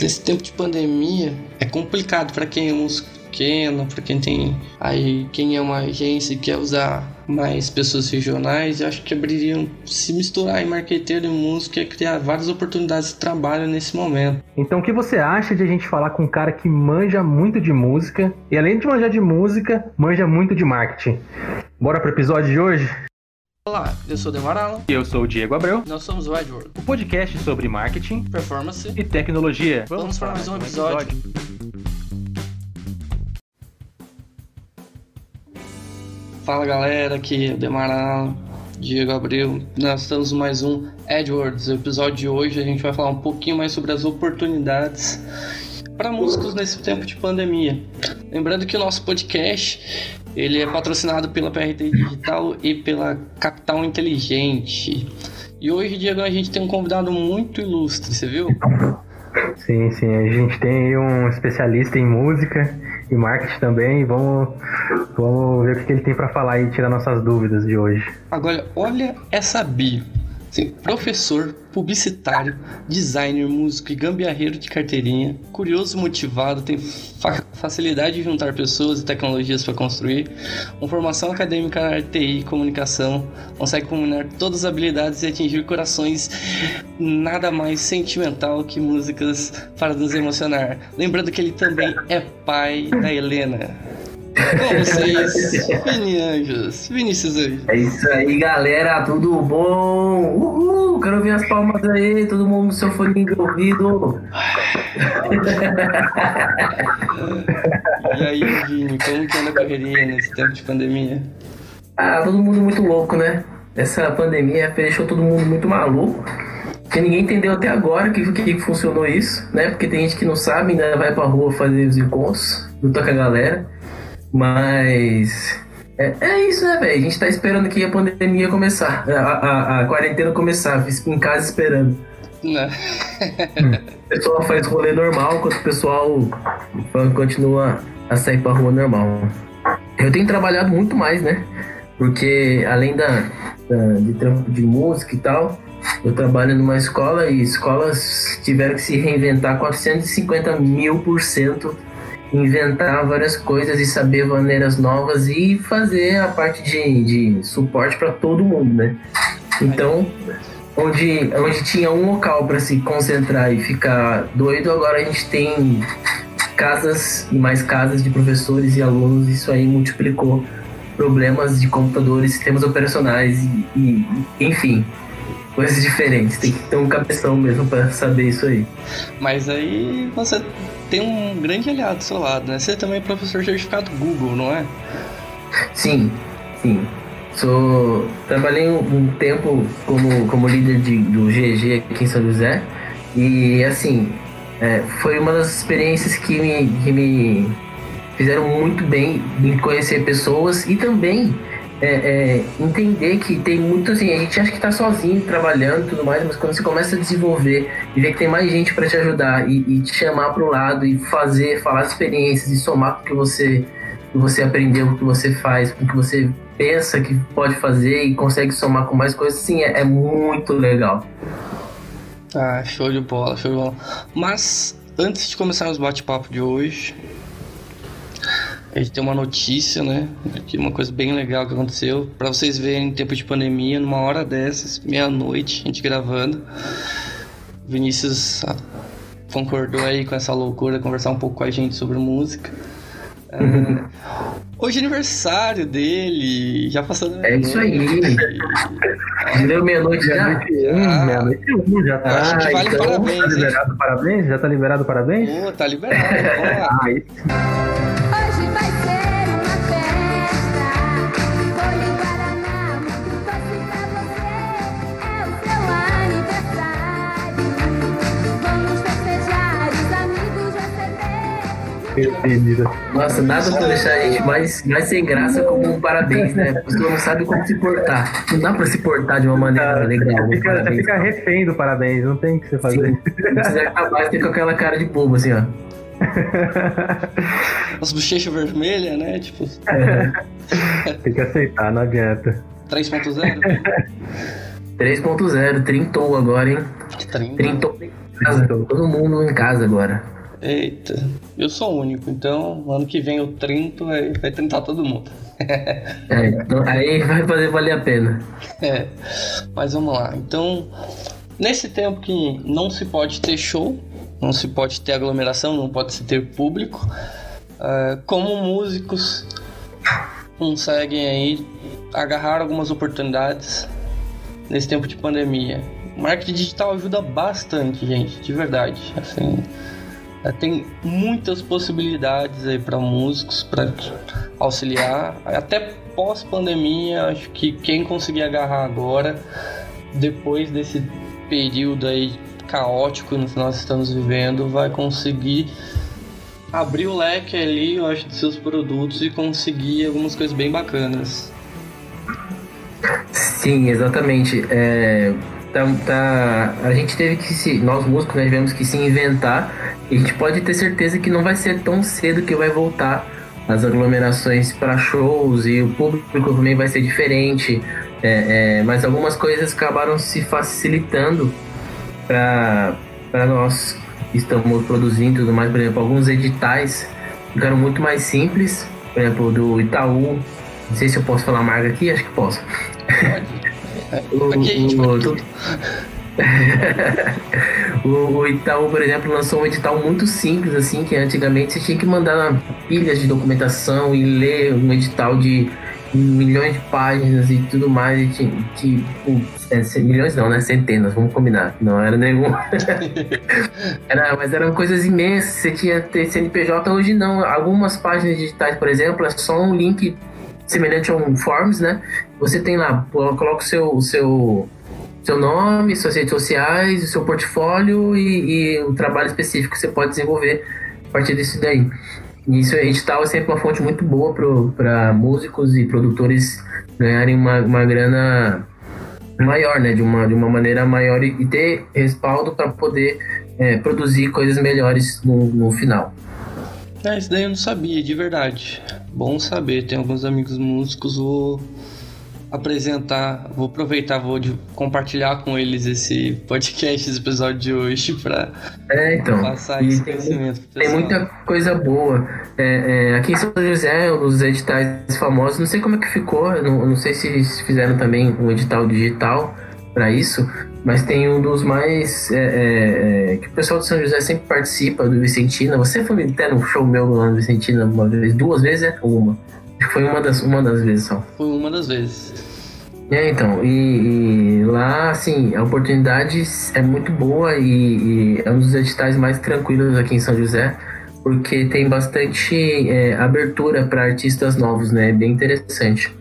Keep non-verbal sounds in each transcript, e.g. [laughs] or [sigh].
Nesse tempo de pandemia é complicado para quem é músico pequeno, para quem tem aí quem é uma agência e quer usar mais pessoas regionais, acho que abririam se misturar em marqueteiro e música e criar várias oportunidades de trabalho nesse momento. Então, o que você acha de a gente falar com um cara que manja muito de música e além de manjar de música, manja muito de marketing? Bora pro episódio de hoje? Olá, eu sou o Demaralo. E eu sou o Diego Abreu. Nós somos o Edward. O podcast sobre marketing, performance e tecnologia. Vamos, Vamos para mais um episódio. episódio. Fala galera, aqui é o Demaralo, Diego Abreu. Nós estamos mais um Edwards. O episódio de hoje a gente vai falar um pouquinho mais sobre as oportunidades para músicos nesse tempo de pandemia. Lembrando que o nosso podcast ele é patrocinado pela PRT Digital e pela Capital Inteligente. E hoje, Diego, a gente tem um convidado muito ilustre, você viu? Sim, sim. A gente tem um especialista em música e marketing também. Vamos, vamos ver o que ele tem para falar e tirar nossas dúvidas de hoje. Agora, olha essa bio. Sim, professor, publicitário, designer, músico e gambiarreiro de carteirinha, curioso motivado, tem fa facilidade de juntar pessoas e tecnologias para construir, uma formação acadêmica na área TI e comunicação, consegue combinar todas as habilidades e atingir corações nada mais sentimental que músicas para nos emocionar. Lembrando que ele também é pai da Helena. Com vocês, Vini Anjos, Vinícius Anjos. É isso aí, galera, tudo bom? Uhul, quero ver as palmas aí, todo mundo no seu fone de ouvido. [laughs] e aí, Vini, como que anda a correria nesse tempo de pandemia? Ah, todo mundo muito louco, né? Essa pandemia deixou todo mundo muito maluco. Porque ninguém entendeu até agora que, que, que funcionou isso, né? Porque tem gente que não sabe, ainda vai pra rua fazer os encontros, luta com a galera. Mas. É, é isso, né, velho? A gente tá esperando que a pandemia começar, a, a, a quarentena começar, em casa esperando. Né? o pessoal faz rolê normal, enquanto o pessoal continua a sair pra rua normal. Eu tenho trabalhado muito mais, né? Porque além da, da de trampo de música e tal, eu trabalho numa escola e escolas tiveram que se reinventar 450 mil por cento inventar várias coisas e saber maneiras novas e fazer a parte de, de suporte para todo mundo, né? Então, onde, onde tinha um local para se concentrar e ficar doido, agora a gente tem casas e mais casas de professores e alunos, isso aí multiplicou problemas de computadores, sistemas operacionais e, e enfim, coisas diferentes. Tem que ter um cabeção mesmo para saber isso aí. Mas aí você tem um grande aliado do seu lado, né? Você também é professor certificado Google, não é? Sim, sim. Sou, trabalhei um, tempo como, como líder de, do GG aqui em São José e assim é, foi uma das experiências que me, que me fizeram muito bem em conhecer pessoas e também é, é, entender que tem muito assim, a gente acha que tá sozinho trabalhando e tudo mais, mas quando você começa a desenvolver e ver que tem mais gente para te ajudar e, e, te chamar para o lado e fazer, falar experiências e somar com o que você, que você aprendeu, com o que você faz, com o que você pensa que pode fazer e consegue somar com mais coisas, sim, é, é muito legal. Ah, show de bola, show de bola. Mas antes de começar os bate-papo de hoje, a gente tem uma notícia, né? Aqui uma coisa bem legal que aconteceu. Para vocês verem, em tempo de pandemia, numa hora dessas, meia-noite, a gente gravando. Vinícius concordou aí com essa loucura, conversar um pouco com a gente sobre música. É, hoje é aniversário dele, já passando. É isso aí. Já deu meia-noite já? Meia-noite um, já tá. Acho que vale então, parabéns. Tá liberado parabéns? Já tá liberado parabéns? Pô, tá liberado. Vamos lá. Nossa, nada pra deixar a gente mais, mais sem graça como um parabéns, né? A pessoa não sabe como se portar. Não dá pra se portar de uma maneira legal. Você fica, você fica refém do parabéns, não tem o que você fazer. Sim. Você acabar de ter com aquela cara de bobo, assim, ó. [laughs] As bochechas vermelhas, né? Tipo. É. Tem que aceitar, não adianta. 3.0? 3.0, [laughs] trintou agora, hein? Trintou. casa, todo mundo em casa agora. Eita, eu sou o único, então ano que vem eu trinto, aí vai tentar todo mundo. [laughs] é, então, aí vai fazer valer a pena. É, mas vamos lá. Então, nesse tempo que não se pode ter show, não se pode ter aglomeração, não pode se ter público, uh, como músicos conseguem aí agarrar algumas oportunidades nesse tempo de pandemia. Marketing digital ajuda bastante, gente, de verdade. Assim, tem muitas possibilidades aí para músicos para auxiliar. Até pós-pandemia, acho que quem conseguir agarrar agora, depois desse período aí caótico que nós estamos vivendo, vai conseguir abrir o leque ali, eu acho, de seus produtos e conseguir algumas coisas bem bacanas. Sim, exatamente. É, tá, tá, a gente teve que se. Nós músicos né, tivemos que se inventar. A gente pode ter certeza que não vai ser tão cedo que vai voltar as aglomerações para shows e o público também vai ser diferente. É, é, mas algumas coisas acabaram se facilitando para nós que estamos produzindo e tudo mais. Por exemplo, alguns editais ficaram muito mais simples. Por exemplo, do Itaú. Não sei se eu posso falar a marca aqui, acho que posso. [laughs] o, o, [laughs] Itaú, por exemplo, lançou um edital muito simples, assim, que antigamente você tinha que mandar pilhas de documentação e ler um edital de milhões de páginas e tudo mais, e tinha, tipo, é, milhões não, né? Centenas, vamos combinar. Não era nenhum. [laughs] era, mas eram coisas imensas. Você tinha ter CNPJ, hoje não. Algumas páginas digitais, por exemplo, é só um link semelhante a um Forms, né? Você tem lá, coloca o seu, o seu, seu nome, suas redes sociais, o seu portfólio e, e o trabalho específico que você pode desenvolver a partir disso daí. Isso, edital é sempre uma fonte muito boa para músicos e produtores ganharem uma, uma grana maior, né? De uma, de uma maneira maior e, e ter respaldo para poder é, produzir coisas melhores no, no final. É, isso daí eu não sabia, de verdade. Bom saber, tem alguns amigos músicos, vou apresentar, vou aproveitar, vou de, compartilhar com eles esse podcast, esse episódio de hoje [laughs] para é, então, passar esse tem, conhecimento. Tem muita coisa boa. É, é, aqui em São José, os editais famosos, não sei como é que ficou, não, não sei se fizeram também um edital digital para isso, mas tem um dos mais é, é, é, que o pessoal de São José sempre participa do Vicentina. Você foi até no show meu lá no Vicentina uma vez, duas vezes, é? Uma. Foi uma das, uma das vezes só. Foi uma das vezes. É, então, e, e, lá, assim, a oportunidade é muito boa e, e, é um dos editais mais tranquilos aqui em São José, porque tem bastante é, abertura para artistas novos, né? Bem interessante.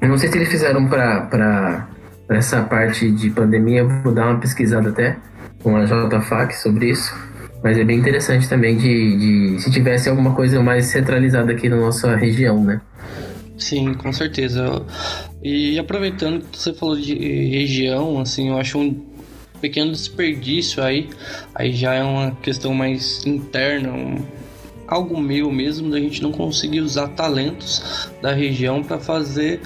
Eu não sei se eles fizeram para essa parte de pandemia, vou dar uma pesquisada até com a JFAC sobre isso. Mas é bem interessante também de, de se tivesse alguma coisa mais centralizada aqui na nossa região, né? Sim, com certeza. E aproveitando que você falou de região, assim, eu acho um pequeno desperdício aí. Aí já é uma questão mais interna, um, algo meu mesmo da gente não conseguir usar talentos da região para fazer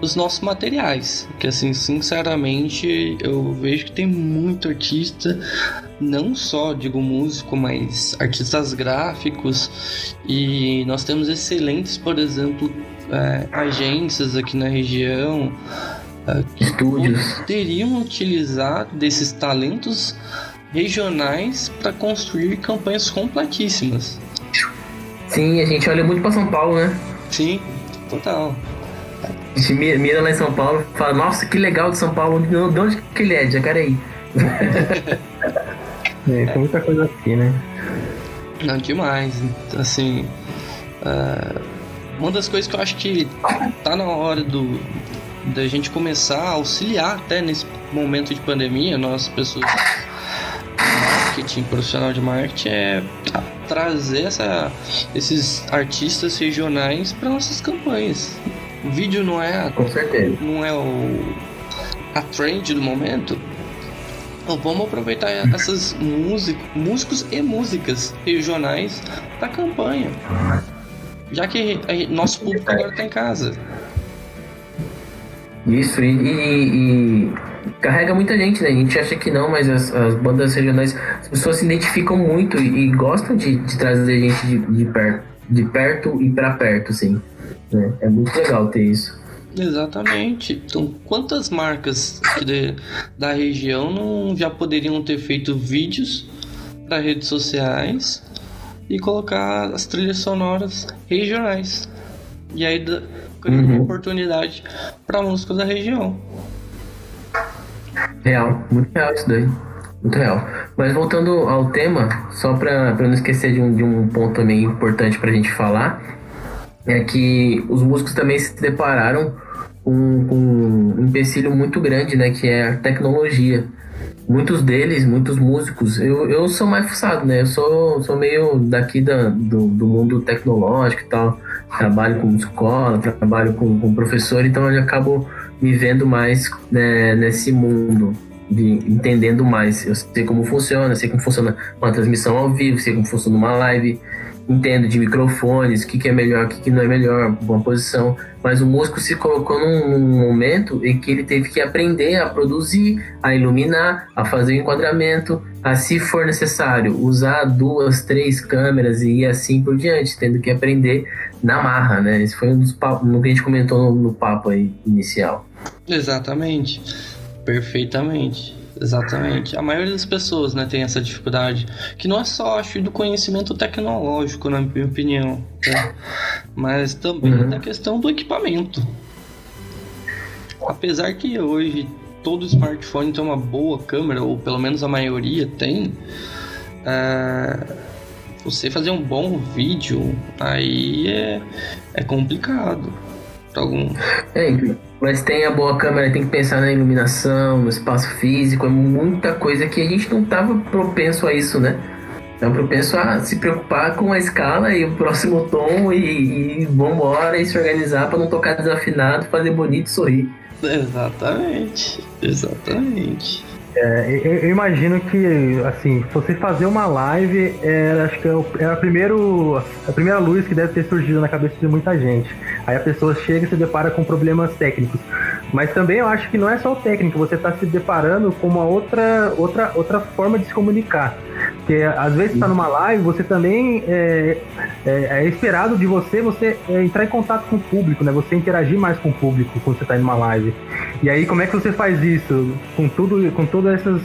os nossos materiais. Que assim, sinceramente, eu vejo que tem muito artista não só digo músico, mas artistas gráficos e nós temos excelentes, por exemplo, é, agências aqui na região é, que Estúdios. poderiam utilizar desses talentos regionais para construir campanhas completíssimas. Sim, a gente olha muito para São Paulo, né? Sim, total. A gente mira lá em São Paulo e fala, nossa, que legal de São Paulo, de onde que ele é? De Jacareí. [laughs] É, tem muita coisa aqui, né? Não, demais. Assim, uh, uma das coisas que eu acho que tá na hora do da gente começar a auxiliar até nesse momento de pandemia, nós pessoas marketing, profissional de marketing, é trazer essa, esses artistas regionais para nossas campanhas. O vídeo não é a, Com certeza. não é o a trend do momento, então vamos aproveitar essas músicos, músicos e músicas regionais da campanha. Já que nosso público agora está em casa. Isso, e, e, carrega muita gente, né? A gente acha que não, mas as, as bandas regionais, as pessoas se identificam muito e, e gostam de, de, trazer gente de, de, perto, de perto e para perto, assim. Né? É muito legal ter isso. Exatamente. Então, quantas marcas de, da região não já poderiam ter feito vídeos para redes sociais e colocar as trilhas sonoras regionais? E aí criar uhum. oportunidade para músicos da região. Real, muito real isso daí. Muito real. Mas voltando ao tema, só para não esquecer de um, de um ponto também importante para a gente falar, é que os músicos também se depararam com, com um empecilho muito grande, né? Que é a tecnologia. Muitos deles, muitos músicos, eu, eu sou mais fuçado, né? Eu sou, sou meio daqui da, do, do mundo tecnológico e tal. Trabalho com escola, trabalho com, com professor, então eu acabo me vendo mais né, nesse mundo, de, entendendo mais. Eu sei como funciona, sei como funciona uma transmissão ao vivo, sei como funciona uma live, entendo de microfones, o que, que é melhor, o que, que não é melhor, uma posição. Mas o músico se colocou num, num, momento em que ele teve que aprender a produzir, a iluminar, a fazer o enquadramento, a, se for necessário, usar duas, três câmeras e assim por diante, tendo que aprender na marra, né? Esse foi um dos papos, no que a gente comentou no, no papo aí inicial. Exatamente. Perfeitamente. Exatamente. A maioria das pessoas né, tem essa dificuldade. Que não é só, acho, do conhecimento tecnológico, na minha opinião. Né? Mas também uhum. da questão do equipamento. Apesar que hoje todo smartphone tem uma boa câmera, ou pelo menos a maioria tem. É, você fazer um bom vídeo aí é, é complicado. Algum... É, mas tem a boa câmera, tem que pensar na iluminação, no espaço físico, é muita coisa que a gente não tava propenso a isso, né? Então, propenso a se preocupar com a escala e o próximo [laughs] tom e, e vambora e se organizar para não tocar desafinado, fazer bonito e sorrir. Exatamente, exatamente. É, eu, eu, imagino que, assim, você fazer uma live, é, acho que é, é a, primeiro, a primeira luz que deve ter surgido na cabeça de muita gente. Aí a pessoa chega e se depara com problemas técnicos. Mas também eu acho que não é só o técnico, você está se deparando com uma outra, outra, outra forma de se comunicar. Porque às vezes está numa live, você também é, é, é, esperado de você você é, entrar em contato com o público, né? Você interagir mais com o público quando você está em uma live. E aí como é que você faz isso? Com tudo, com todas essas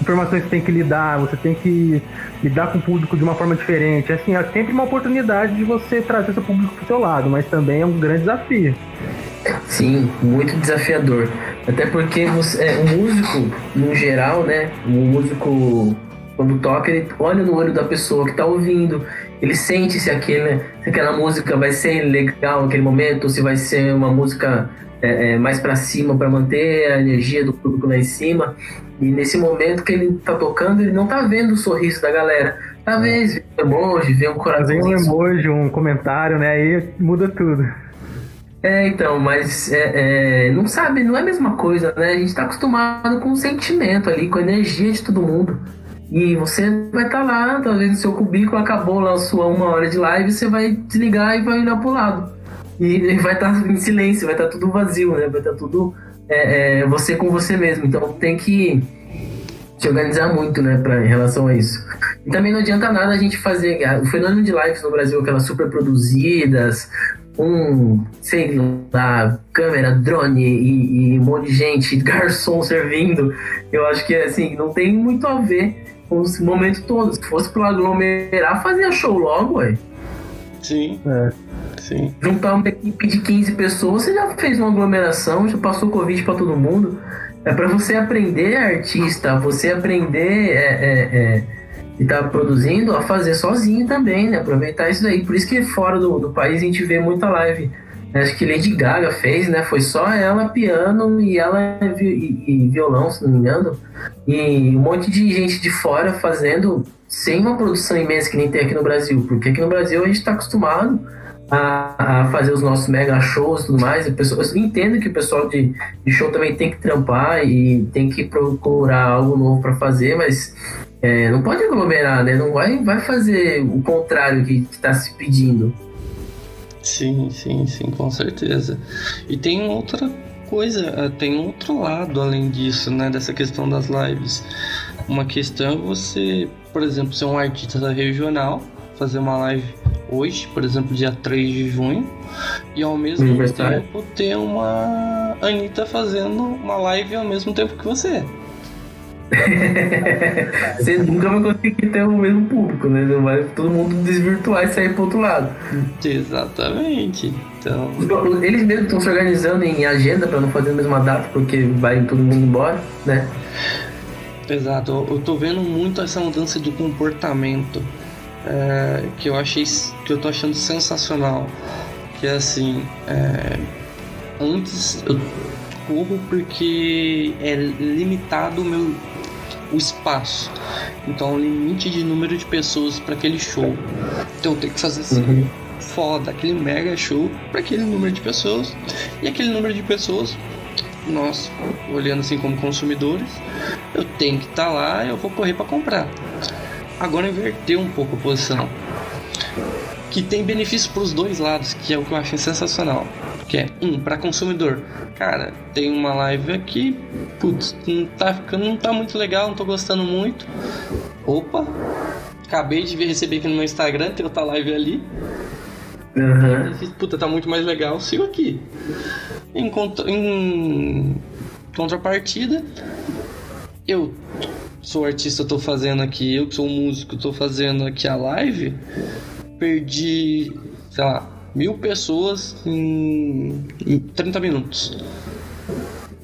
informações que você tem que lidar, você tem que lidar com o público de uma forma diferente. Assim, é sempre uma oportunidade de você trazer seu público pro seu lado, mas também é um grande desafio. Sim, muito desafiador. Até porque você, é, o músico, no geral, né? O músico quando toca, ele olha no olho da pessoa que está ouvindo, ele sente se, aquele, se aquela música vai ser legal naquele momento, ou se vai ser uma música é, é, mais para cima para manter a energia do público lá em cima. E nesse momento que ele está tocando, ele não está vendo o sorriso da galera. Talvez vê um emoji, vê um coração. Vê um emoji, um comentário, né? Aí muda tudo. É, então, mas é, é, não sabe, não é a mesma coisa, né? A gente está acostumado com o sentimento ali, com a energia de todo mundo. E você vai estar tá lá, talvez no seu cubículo, acabou lá a sua uma hora de live, você vai desligar e vai olhar pro lado. E vai estar tá em silêncio, vai estar tá tudo vazio, né? Vai estar tá tudo é, é, você com você mesmo. Então tem que se organizar muito, né, pra, em relação a isso. E também não adianta nada a gente fazer. O fenômeno de lives no Brasil, aquelas super produzidas, um, sei lá, câmera, drone e, e, um monte de gente, [laughs] garçom servindo, eu acho que assim, não tem muito a ver com os momentos todos. Se fosse pro aglomerar, fazia show logo, ué. Sim. É. Sim. Juntar uma equipe de 15 pessoas, você já fez uma aglomeração, já passou Covid para todo mundo. É para você aprender artista, você aprender é, é, é e tá produzindo a fazer sozinho também, né? Aproveitar isso daí. Por isso que fora do, do país a gente vê muita live. Acho que Lady Gaga fez, né? Foi só ela piano e ela e, e violão, se não me engano. E um monte de gente de fora fazendo sem uma produção imensa que nem tem aqui no Brasil. Porque aqui no Brasil a gente está acostumado a, a, fazer os nossos mega shows e tudo mais. eu entendo que o pessoal de, de show também tem que trampar e tem que procurar algo novo para fazer, mas é, não pode aglomerar, né? Não vai, vai fazer o contrário que está se pedindo. Sim, sim, sim, com certeza. E tem outra coisa, eh, tem outro lado além disso, né? Dessa questão das lives. Uma questão é você, por exemplo, ser um artista regional, fazer uma live hoje, por exemplo, dia 3 de junho, e ao mesmo tempo ter uma Anitta fazendo uma live ao mesmo tempo que você. [laughs] você nunca vai conseguir ter o mesmo público, né? Vai todo mundo desvirtuar e sair pro outro lado. Exatamente. Então... Eles mesmos estão se organizando em agenda para não fazer a mesma data, porque vai todo mundo embora, né? Exato, eu tô vendo muito essa mudança de comportamento é, que eu achei que eu tô achando sensacional. Que é assim, é, antes eu corro porque é limitado o meu o espaço. Então, o limite de número de pessoas para aquele show. Então, tenho que fazer assim, uhum. foda, aquele mega show para aquele número de pessoas. E aquele número de pessoas, nós, olhando assim como consumidores, eu tenho que estar tá lá, eu vou correr para comprar. Agora inverteu um pouco a posição. Que tem benefício para os dois lados, que é o que eu acho sensacional. Que é, um, para consumidor. Cara, tem uma live aqui, putz, não tá ficando, não tá muito legal, não tô gostando muito. Opa, acabei de receber aqui no meu Instagram, tem outra live ali. Uhum. Puta, tá muito mais legal, sigo aqui. Em, contra, em contrapartida, eu sou artista, tô fazendo aqui, eu que sou músico, tô fazendo aqui a live, perdi, sei lá, mil pessoas em, em 30 minutos.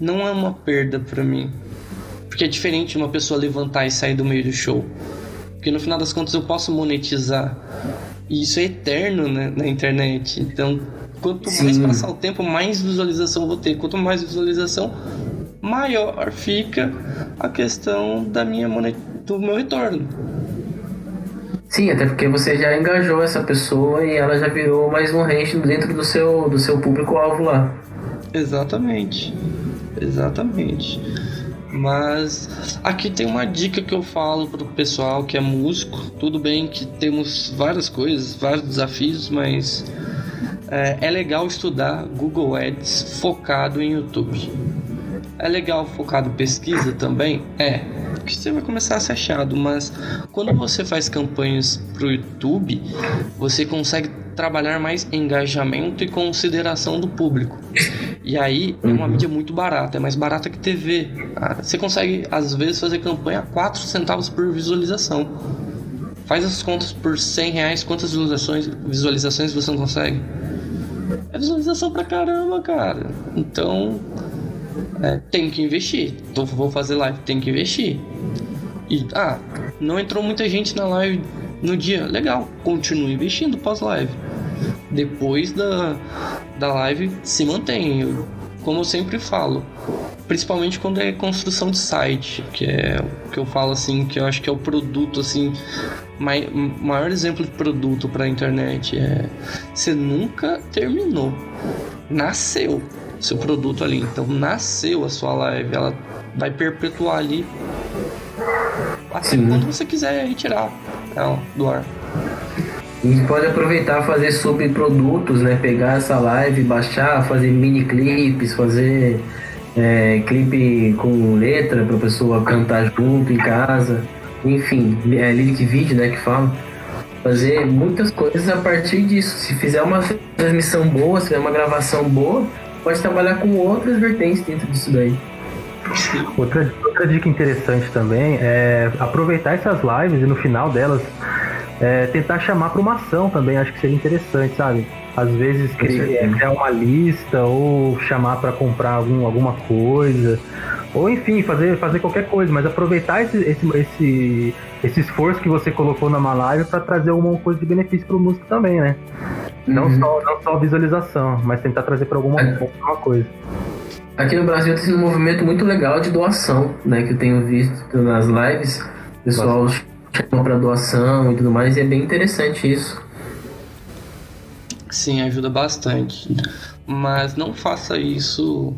Não é uma perda para mim. Porque é diferente uma pessoa levantar e sair do meio do show. Porque no final das contas eu posso monetizar. E isso é eterno né, na internet. Então, quanto mais passar o tempo, mais visualização eu vou ter. Quanto mais visualização, maior fica a questão da minha monet... do meu retorno. Sim, até porque você já engajou essa pessoa e ela já virou mais um range dentro do seu, do seu público-alvo lá. Exatamente. Exatamente. Mas aqui tem uma dica que eu falo pro pessoal que é músico. Tudo bem que temos várias coisas, vários desafios, mas é, é legal estudar Google Ads focado em YouTube. É legal focado em pesquisa também? É. Que você vai começar a ser achado, mas quando você faz campanhas pro YouTube, você consegue trabalhar mais engajamento e consideração do público. E aí é uma uhum. mídia muito barata, é mais barata que TV. Ah, você consegue, às vezes, fazer campanha a 4 centavos por visualização. Faz as contas por 100 reais, quantas visualizações, visualizações você não consegue? É visualização pra caramba, cara. Então, é, tem que investir. Então vou fazer live, tem que investir. E ah, não entrou muita gente na live no dia. Legal, continue investindo pós-live. Depois da, da live se mantém. Como eu sempre falo, principalmente quando é construção de site, que é o que eu falo assim, que eu acho que é o produto assim, mai, maior exemplo de produto para a internet é você nunca terminou, nasceu seu produto ali. Então nasceu a sua live, ela vai perpetuar ali até Sim. quando você quiser retirar ela do ar. E pode aproveitar fazer subprodutos, né? Pegar essa live, baixar, fazer mini clipes, fazer é, clipe com letra para a pessoa cantar junto em casa. Enfim, é lyric video, né? Que fala. Fazer muitas coisas a partir disso. Se fizer uma transmissão boa, se fizer uma gravação boa, pode trabalhar com outras vertentes dentro disso daí. Outra, outra dica interessante também é aproveitar essas lives e no final delas é, tentar chamar para uma ação também, acho que seria interessante, sabe? Às vezes criar, criar uma lista ou chamar para comprar algum, alguma coisa, ou enfim, fazer, fazer qualquer coisa, mas aproveitar esse, esse, esse, esse esforço que você colocou numa live para trazer alguma coisa de benefício para o músico também, né? Não, uhum. só, não só visualização, mas tentar trazer para alguma, é. alguma coisa. Aqui no Brasil tem um movimento muito legal de doação, né? Que eu tenho visto nas lives. O pessoal chama para doação e tudo mais, e é bem interessante isso. Sim, ajuda bastante. Mas não faça isso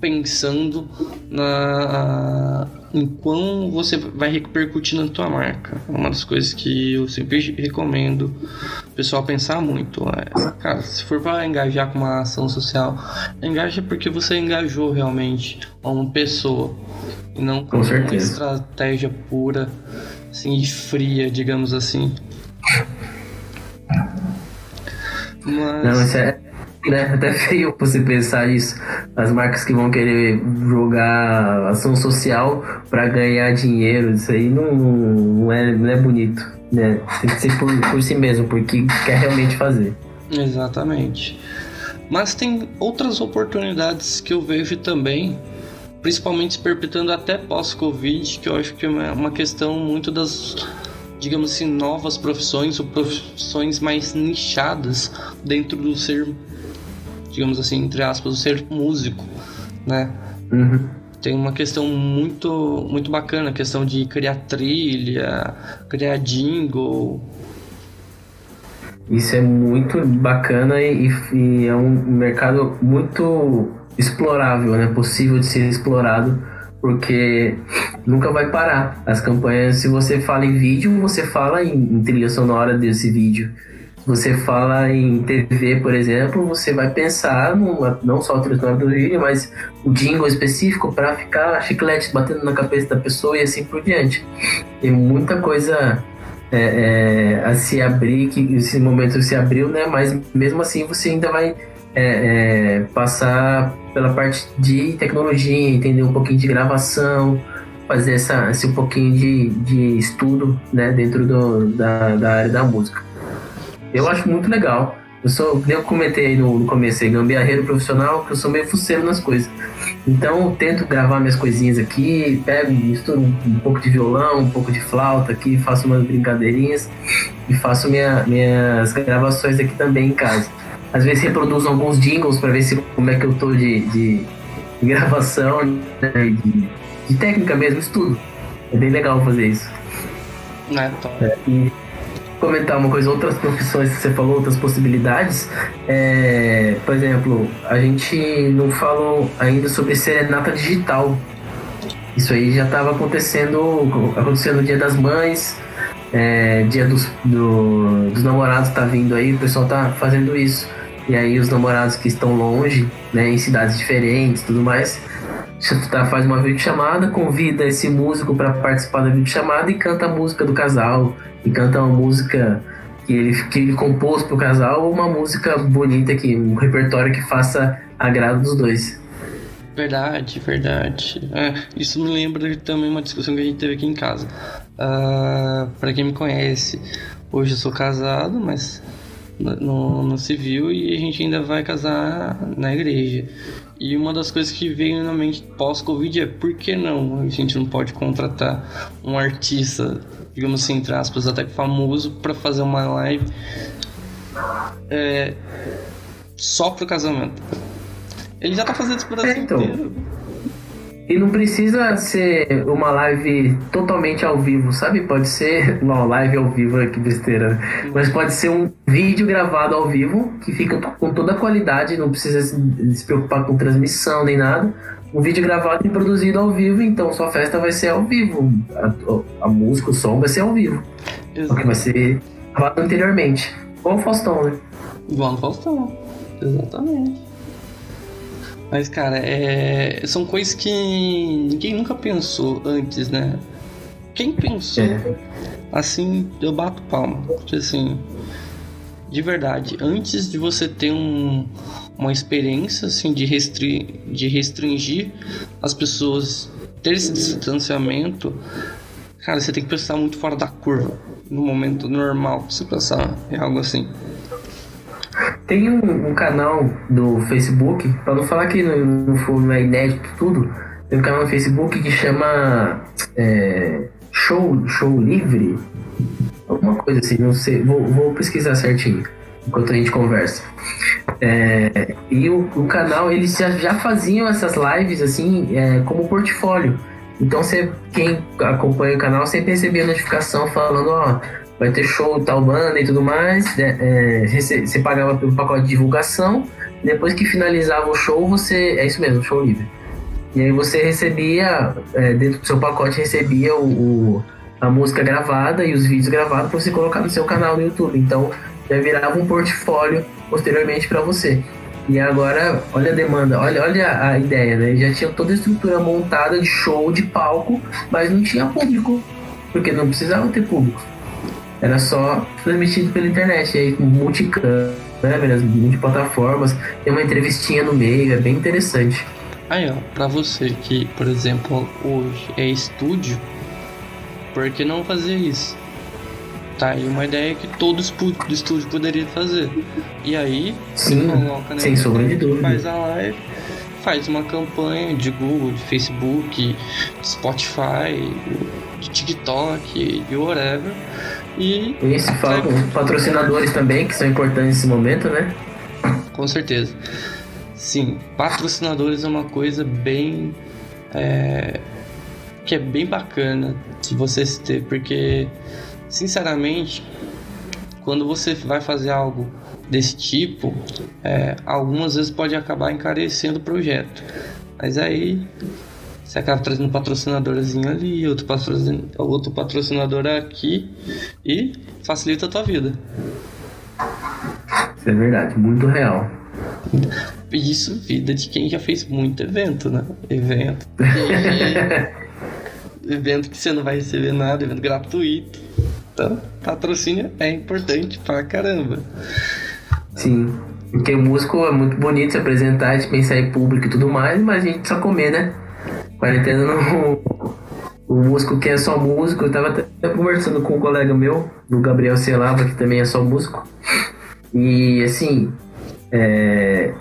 pensando na em quão você vai repercutir na tua marca. É uma das coisas que eu sempre recomendo o pessoal pensar muito. É, cara, se for para engajar com uma ação social, engaja porque você engajou realmente uma pessoa e não com, com uma estratégia pura, assim, fria, digamos assim. Mas... Não, é, né? Até feio você pensar isso. As marcas que vão querer jogar ação social para ganhar dinheiro, isso aí não, não, é, não é bonito. Né? Tem que ser por, por si mesmo, porque quer realmente fazer. Exatamente. Mas tem outras oportunidades que eu vejo também, principalmente se perpetuando até pós-Covid, que eu acho que é uma questão muito das digamos assim, novas profissões ou profissões mais nichadas dentro do ser digamos assim, entre aspas, o ser músico, né? Uhum. Tem uma questão muito, muito bacana, a questão de criar trilha, criar jingle. Isso é muito bacana e, e é um mercado muito explorável, né? Possível de ser explorado porque nunca vai parar. As campanhas, se você fala em vídeo, você fala em, em trilha sonora desse vídeo você fala em TV, por exemplo, você vai pensar numa, não só o transtorno do vídeo, mas o jingle específico para ficar chiclete batendo na cabeça da pessoa e assim por diante. Tem muita coisa é, é, a se abrir, que esse momento se abriu, né? Mas mesmo assim você ainda vai é, é passar pela parte de tecnologia, entender um pouquinho de gravação, fazer essa, esse um pouquinho de, de estudo né, dentro do, da, da área da música. Eu acho muito legal. Eu sou, eu comentei aí no, no começo aí, gambiarreiro profissional, que eu sou meio fuceiro nas coisas. Então eu tento gravar minhas coisinhas aqui, pego, misturo um, um, pouco de violão, um pouco de flauta aqui, faço umas brincadeirinhas e faço minha, minhas gravações aqui também em casa. Às vezes reproduzo alguns jingles para ver se como é que eu tô de, de, de gravação, né, de, de, técnica mesmo, estudo. É bem legal fazer isso. É, top. É, e comentar uma coisa, outras profissões que você falou, outras possibilidades. É, por exemplo, a gente não falou ainda sobre serenata digital. Isso aí já estava acontecendo, acontecendo no Dia das Mães, é, Dia dos, do, dos Namorados está vindo aí, o pessoal está fazendo isso. E aí os namorados que estão longe, né, em cidades diferentes, tudo mais, tá, faz uma videochamada, convida esse músico para participar da videochamada e canta a música do casal, e canta uma música que ele, que ele compôs pro casal ou uma música bonita, que, um repertório que faça agrado dos dois. Verdade, verdade. É, isso me lembra também uma discussão que a gente teve aqui em casa. Ah, para quem me conhece, hoje eu sou casado, mas no, no civil e a gente ainda vai casar na igreja. E uma das coisas que veio na mente pós-Covid é por que não? A gente não pode contratar um artista, digamos assim, entre aspas, até famoso, para fazer uma live é, só pro casamento. Ele já tá fazendo isso pro Brasil é, então. inteiro. E não precisa ser uma live totalmente ao vivo, sabe? Pode ser. [laughs] Não, live ao vivo é que besteira. Mas pode ser um vídeo gravado ao vivo, que fica com toda a qualidade, não precisa se preocupar com transmissão nem nada. Um vídeo gravado e produzido ao vivo, então sua festa vai ser ao vivo. A, a música, o som vai ser ao vivo. Exatamente. Porque vai ser gravado anteriormente. Igual o Faustão, né? Igual o Faustão. Exatamente. Mas, cara, é... são coisas que ninguém nunca pensou antes, né? Quem pensou, é. assim, eu bato palma. Assim, de verdade, antes de você ter um, uma experiência, assim, de, restri... de restringir as pessoas, ter esse distanciamento, cara, você tem que pensar muito fora da curva. No momento normal, você pensar em algo assim. Tem um, um, canal do Facebook, para não falar que não, não, não é inédito tudo, tem um canal no Facebook que chama é, Show, Show Livre, alguma coisa assim, não sei, vou, vou pesquisar certinho enquanto a gente conversa. É, e o, o, canal, eles já, já faziam essas lives assim, é, como portfólio. Então, você, quem acompanha o canal sempre recebia notificação falando: ó, vai ter show tal banda e tudo mais. Né? É, você, você pagava pelo pacote de divulgação. Depois que finalizava o show, você. É isso mesmo, show livre. E aí você recebia, é, dentro do seu pacote, recebia o, o, a música gravada e os vídeos gravados para você colocar no seu canal no YouTube. Então já virava um portfólio posteriormente para você. E agora, olha a demanda, olha, olha a ideia, né? Já tinha toda a estrutura montada de show, de palco, mas não tinha público, porque não precisava ter público. Era só transmitido pela internet, aí com multicâmeras, multiplataformas, tem uma entrevistinha no meio, é bem interessante. Aí, ó, pra você que, por exemplo, hoje é estúdio, por que não fazer isso? Tá aí uma ideia que todo estúdio poderia fazer. E aí, Sim, coloca, né, sem sombra de dúvida. Faz a live, faz uma campanha de Google, de Facebook, de Spotify, de TikTok, e whatever. E. Isso, fala com patrocinadores também, que são importantes nesse momento, né? Com certeza. Sim, patrocinadores é uma coisa bem. É, que é bem bacana de você ter, porque, sinceramente, quando você vai fazer algo desse tipo, é, algumas vezes pode acabar encarecendo o projeto. Mas aí você acaba trazendo um patrocinadorzinho ali, outro patrocinador, outro patrocinador aqui e facilita a tua vida. Isso é verdade, muito real. Isso, vida de quem já fez muito evento, né? Evento. [laughs] evento que você não vai receber nada, evento gratuito. Então, patrocínio é importante pra caramba. Sim. Porque o músico é muito bonito se apresentar, de pensar em público e tudo mais, mas a gente só comer, né? Quarentena não. O músico que é só músico, eu tava até conversando com um colega meu, o Gabriel Celava, que também é só músico. E assim, é,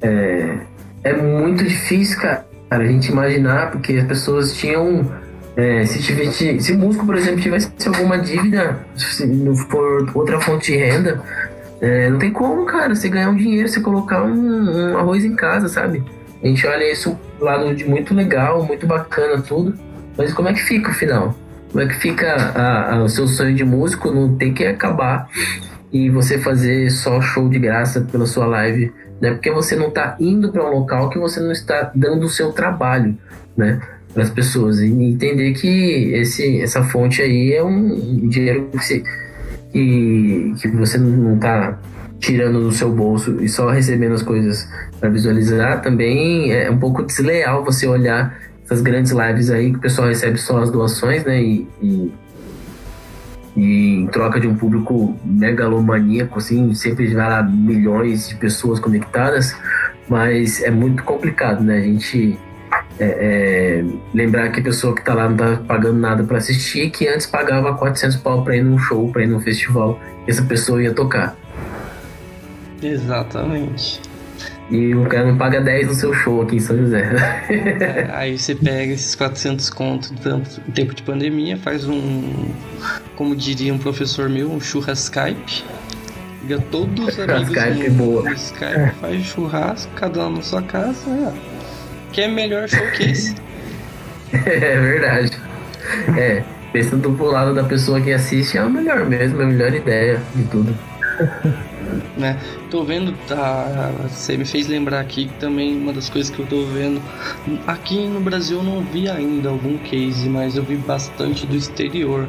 é, é muito difícil, cara, a gente imaginar, porque as pessoas tinham. É, se, tivesse, se o músico, por exemplo, tivesse alguma dívida, se não for outra fonte de renda, é, não tem como, cara, você ganhar um dinheiro, você colocar um, um, arroz em casa, sabe? A gente olha isso do lado de muito legal, muito bacana, tudo. Mas como é que fica o final? Como é que fica a, a, o seu sonho de músico não tem que acabar e você fazer só show de graça pela sua live, né? Porque você não está indo para um local que você não está dando o seu trabalho, né? Para as pessoas e entender que esse, essa fonte aí é um dinheiro que você, que, que você não está tirando do seu bolso e só recebendo as coisas para visualizar, também é um pouco desleal você olhar essas grandes lives aí que o pessoal recebe só as doações, né? E, e e em troca de um público megalomaníaco, assim, sempre vai lá milhões de pessoas conectadas, mas é muito complicado, né? A gente é, é, lembrar que a pessoa que está lá não está pagando nada para assistir, que antes pagava 400 pau para ir num show, para ir num festival, essa pessoa ia tocar. Exatamente. E o cara não paga 10 no seu show aqui em São José. é, [laughs] aí você pega esses 400 contos em tempo de pandemia, faz um, como diria um professor meu, um churrascaip. Liga todos os amigos Skype no, boa. no Skype, faz churrasco, cada um na sua casa. É. Que é melhor show que esse. [laughs] é verdade. É, pensando do lado da pessoa que assiste, é o melhor mesmo, é a melhor ideia de tudo [laughs] né? Tô vendo, tá, você me fez lembrar aqui também uma das coisas que eu tô vendo. Aqui no Brasil eu não vi ainda algum case, mas eu vi bastante do exterior.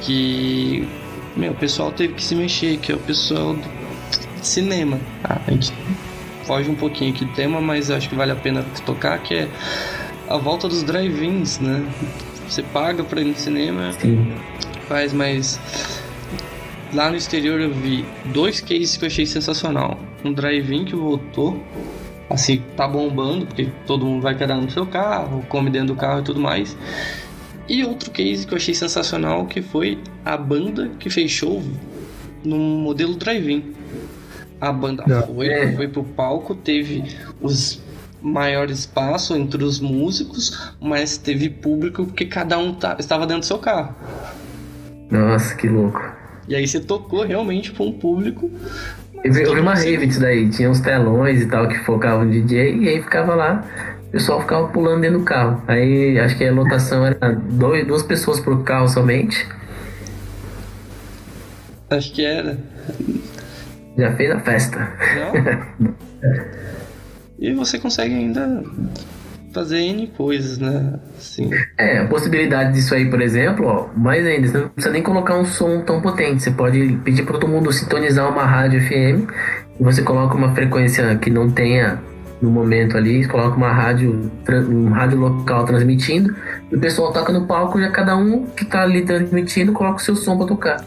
Que, meu, o pessoal teve que se mexer, que é o pessoal do cinema. Ah, a gente foge um pouquinho aqui do tema, mas acho que vale a pena tocar, que é a volta dos drive-ins, né? Você paga pra ir no cinema, Sim. faz mais Lá no exterior eu vi dois cases que eu achei sensacional. Um drive-in que voltou, assim, tá bombando, porque todo mundo vai quedar no seu carro, come dentro do carro e tudo mais. E outro case que eu achei sensacional que foi a banda que fechou no modelo drive-in. A banda foi, foi pro palco, teve os maior espaço entre os músicos, mas teve público porque cada um tá, estava dentro do seu carro. Nossa, que louco. E aí você tocou realmente para um público. Eu vi, eu vi uma rave disso daí, tinha uns telões e tal que focavam DJ, e aí ficava lá, o pessoal ficava pulando dentro do carro. Aí acho que a lotação era dois, duas pessoas por carro somente. Acho que era. Já fez a festa. Não. [laughs] e você consegue ainda fazer N coisas, né? Assim. É, a possibilidade disso aí, por exemplo, ó, mais ainda, você não precisa nem colocar um som tão potente. Você pode pedir para todo mundo sintonizar uma rádio FM e você coloca uma frequência que não tenha no momento ali, coloca uma rádio, um rádio local transmitindo, e o pessoal toca no palco, já cada um que tá ali transmitindo coloca o seu som pra tocar.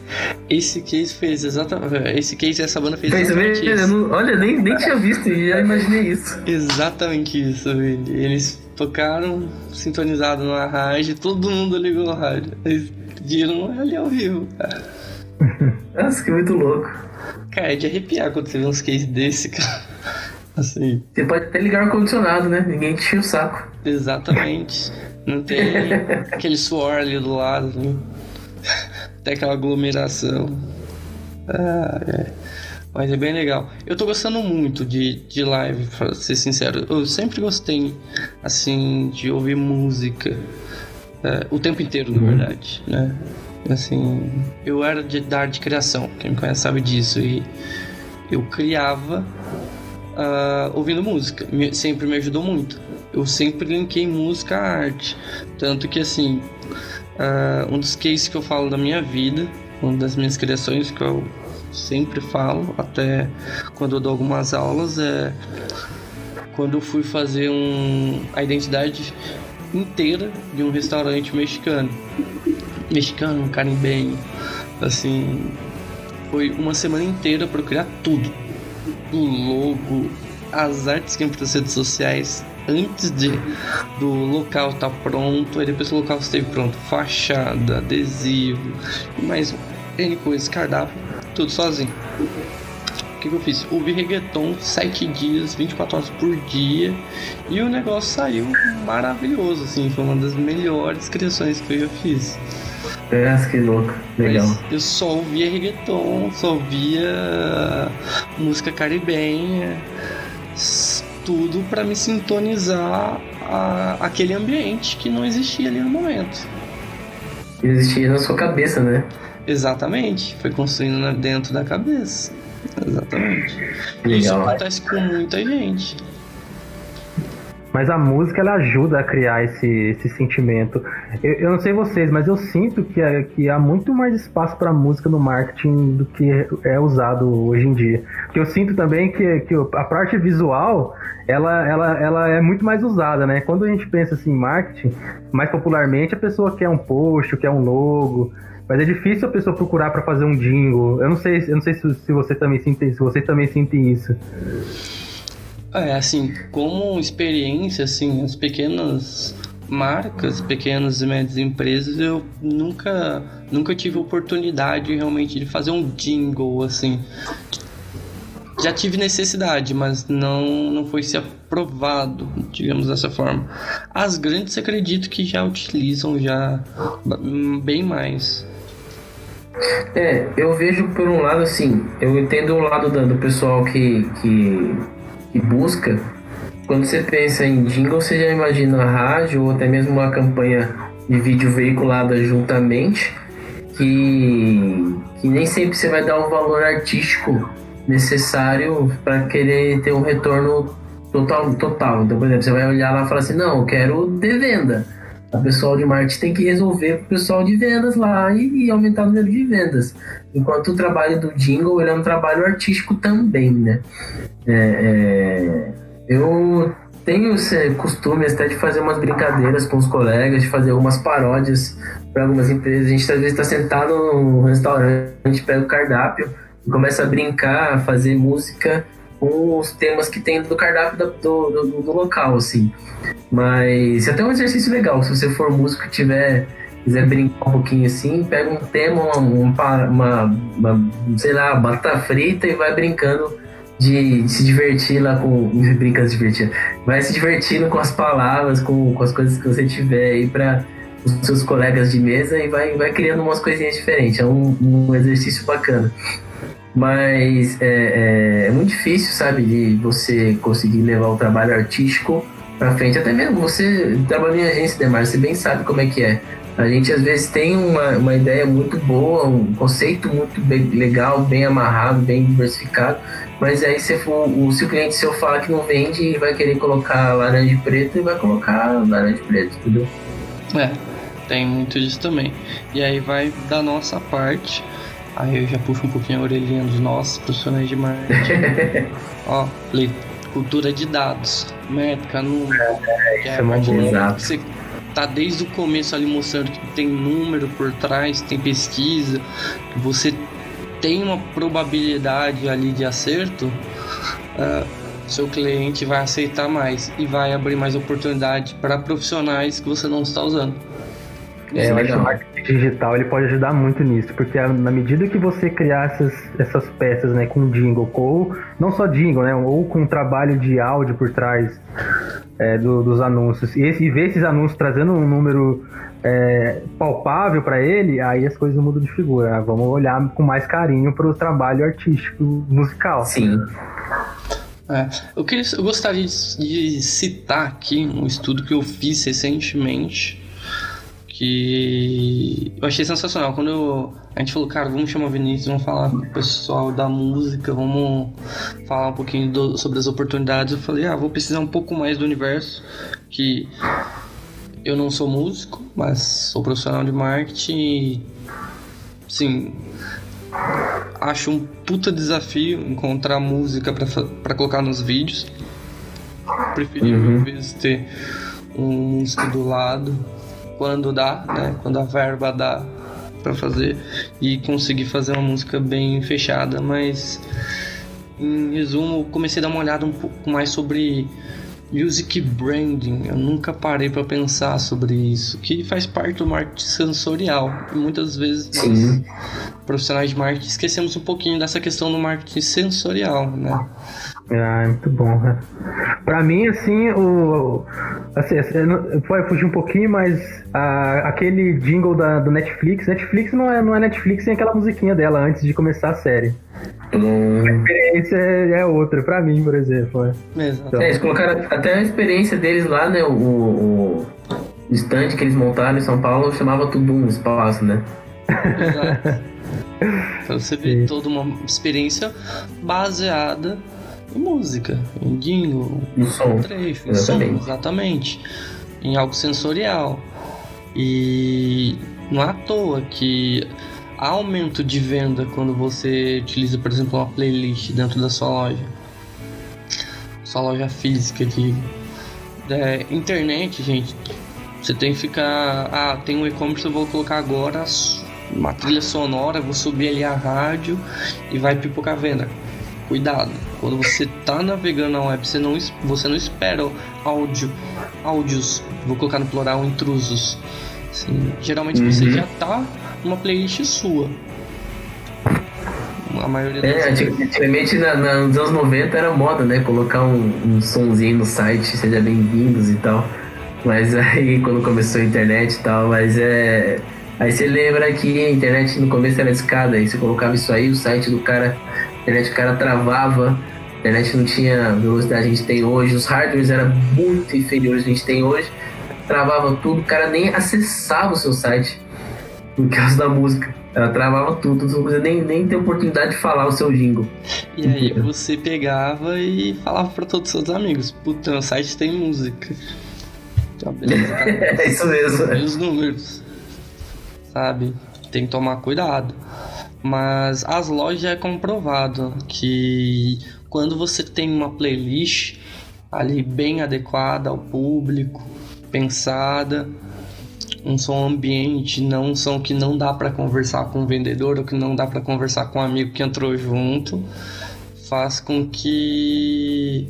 Esse case fez exatamente. Esse case essa banda fez, fez exatamente isso. Não, olha, nem, nem tinha visto e já imaginei isso. Exatamente isso. Eles tocaram sintonizado na rádio, todo mundo ligou a rádio. Eles pediram ali ao vivo, cara. [laughs] Nossa, que muito louco. Cara, é de arrepiar quando você vê uns cases desse, cara. Assim. Você pode até ligar o ar-condicionado, né? Ninguém te enche o saco. Exatamente. Não tem [laughs] aquele suor ali do lado, né? Tem aquela aglomeração. Ah, é. Mas é bem legal. Eu tô gostando muito de, de live, pra ser sincero. Eu sempre gostei, assim, de ouvir música. É, o tempo inteiro, na uhum. verdade, né? Assim, eu era de, da arte de criação. Quem me conhece sabe disso. E eu criava uh, ouvindo música. Me, sempre me ajudou muito. Eu sempre linkei música à arte. Tanto que, assim, uh, um dos cases que eu falo da minha vida, uma das minhas criações que eu sempre falo, até quando eu dou algumas aulas, é quando eu fui fazer um, a identidade inteira de um restaurante mexicano. Mexicano, caribenho. Assim, foi uma semana inteira para criar tudo do logo, as artes que iam para as redes sociais antes de do local estar tá pronto, aí depois o local esteve pronto, fachada, adesivo mais N coisas, cardápio, tudo sozinho. O que, que eu fiz? Ouvi reggaeton 7 dias, 24 horas por dia e o negócio saiu maravilhoso, assim, foi uma das melhores criações que eu já fiz. Que louco, legal. Mas eu só ouvia reggaeton, só ouvia música caribenha, tudo para me sintonizar a, aquele ambiente que não existia ali no momento. Existia na sua cabeça, né? Exatamente, foi construindo dentro da cabeça. Exatamente. Legal. Isso acontece com muita gente. Mas a música ela ajuda a criar esse, esse sentimento. Eu, eu não sei vocês, mas eu sinto que, é, que há muito mais espaço para música no marketing do que é usado hoje em dia. Porque eu sinto também que, que a parte visual ela, ela, ela é muito mais usada, né? Quando a gente pensa assim em marketing, mais popularmente a pessoa quer um post, quer um logo. Mas é difícil a pessoa procurar para fazer um jingle. Eu não sei, eu não sei se, se você também sente, se você também sente isso. É, assim, como experiência, assim, as pequenas marcas, pequenas e médias empresas, eu nunca, nunca tive oportunidade realmente de fazer um jingle, assim. Já tive necessidade, mas não, não foi se aprovado, digamos dessa forma. As grandes acredito que já utilizam já bem mais. É, eu vejo por um lado assim, eu entendo o lado do, pessoal que, que e busca, quando você pensa em jingle, você já imagina a rádio ou até mesmo uma campanha de vídeo veiculada juntamente, que, que nem sempre você vai dar o valor artístico necessário para querer ter um retorno total, total. Então, por exemplo, você vai olhar lá e falar assim, não, eu quero de venda. O pessoal de marketing tem que resolver o pessoal de vendas lá e, e, aumentar o número de vendas. Enquanto o trabalho do jingle ele é um trabalho artístico também, né? É, é, eu tenho esse costume até de fazer umas brincadeiras com os colegas, de fazer algumas paródias para algumas empresas. A gente às vezes está sentado num restaurante, pega o cardápio e começa a brincar, a fazer música com os temas que tem do cardápio do, do, do, local, assim. Mas é até um exercício legal, se você for músico e tiver quiser brincar um pouquinho assim, pega um tema, uma, uma, uma, sei lá, batata frita e vai brincando de, de, se divertir lá com. [laughs] Brincando de divertir. Vai se divertindo com as palavras, com, com as coisas que você tiver aí para os seus colegas de mesa e vai, vai criando umas coisinhas diferentes. É um, um exercício bacana. Mas é, é, é, muito difícil, sabe, de você conseguir levar o trabalho artístico para frente. Até mesmo você trabalha em agência, Demar, você bem sabe como é que é. A gente às vezes tem uma, uma ideia muito boa, um conceito muito bem, legal, bem amarrado, bem diversificado, mas aí se, for, o, se o cliente seu fala que não vende, vai querer colocar laranja e preto e vai colocar laranja e preto, entendeu? É, tem muito disso também. E aí vai da nossa parte. Aí eu já puxo um pouquinho a orelhinha dos nossos profissionais de marketing. [laughs] Ó, cultura de dados, métrica, número. É, é, é boa. Você tá desde o começo ali mostrando que tem número por trás, tem pesquisa, que você tem uma probabilidade ali de acerto, uh, seu cliente vai aceitar mais e vai abrir mais oportunidade para profissionais que você não está usando. É, eu acho que o marketing digital ele pode ajudar muito nisso, porque na medida que você criar essas, essas peças né, com jingle, ou não só jingle, né, ou com um trabalho de áudio por trás é, do, dos anúncios, e, esse, e ver esses anúncios trazendo um número é, palpável para ele, aí as coisas mudam de figura. Vamos olhar com mais carinho para o trabalho artístico musical. Sim. É, eu, queria, eu gostaria de, de citar aqui um estudo que eu fiz recentemente que eu achei sensacional. Quando eu, a gente falou, cara, vamos chamar o Vinícius, vamos falar com o pessoal da música, vamos falar um pouquinho do, sobre as oportunidades. Eu falei, ah, vou precisar um pouco mais do universo, que eu não sou músico, mas sou profissional de marketing e, sim, acho um puta desafio encontrar música para colocar nos vídeos. Preferível, uhum. às vezes, ter um músico do lado quando dá, né? Quando a verba dá para fazer e conseguir fazer uma música bem fechada, mas em resumo, comecei a dar uma olhada um pouco mais sobre music branding. Eu nunca parei para pensar sobre isso, que faz parte do marketing sensorial. E muitas vezes nós, profissionais de marketing, esquecemos um pouquinho dessa questão do marketing sensorial, né? Ah, é muito bom, né? Pra mim, assim, o. Assim, assim fugir um pouquinho, mas a, aquele jingle da, do Netflix. Netflix não é, não é Netflix sem aquela musiquinha dela antes de começar a série. Hum. A experiência é, é outra, pra mim, por exemplo. Né? Então, é, eles colocaram até a experiência deles lá, né? O, o, o stand que eles montaram em São Paulo chamava tudo um espaço, né? Exato. [laughs] Então você vê toda uma experiência baseada música, em jingle, em som, trecho, exatamente. som, exatamente, em algo sensorial. E não é à toa que há aumento de venda quando você utiliza, por exemplo, uma playlist dentro da sua loja, sua loja física, digo. É, internet, gente, você tem que ficar. Ah, tem um e-commerce, eu vou colocar agora uma trilha sonora, vou subir ali a rádio e vai pipocar a venda cuidado. Quando você tá navegando na web, você não, você não espera áudio, áudios, vou colocar no plural, intrusos. Assim, geralmente uhum. você já tá numa playlist sua. A maioria é, antigamente na, na, nos anos 90 era moda, né? Colocar um, um sonzinho no site, seja bem-vindos e tal. Mas aí quando começou a internet e tal, mas é. Aí você lembra que a internet no começo era escada, aí você colocava isso aí, o site do cara internet o cara travava, a internet não tinha velocidade que a gente tem hoje, os hardwares eram muito inferiores que a gente tem hoje, travava tudo, o cara nem acessava o seu site por causa da música. Ela travava tudo, você nem, nem tem oportunidade de falar o seu jingle. E aí você pegava e falava para todos os seus amigos, puta, o site tem música. Então, beleza, tá? [laughs] é isso mesmo. E os números, sabe? Tem que tomar cuidado. Mas as lojas é comprovado que quando você tem uma playlist ali bem adequada ao público, pensada, um som ambiente, não um som que não dá para conversar com o vendedor ou que não dá para conversar com o um amigo que entrou junto, faz com que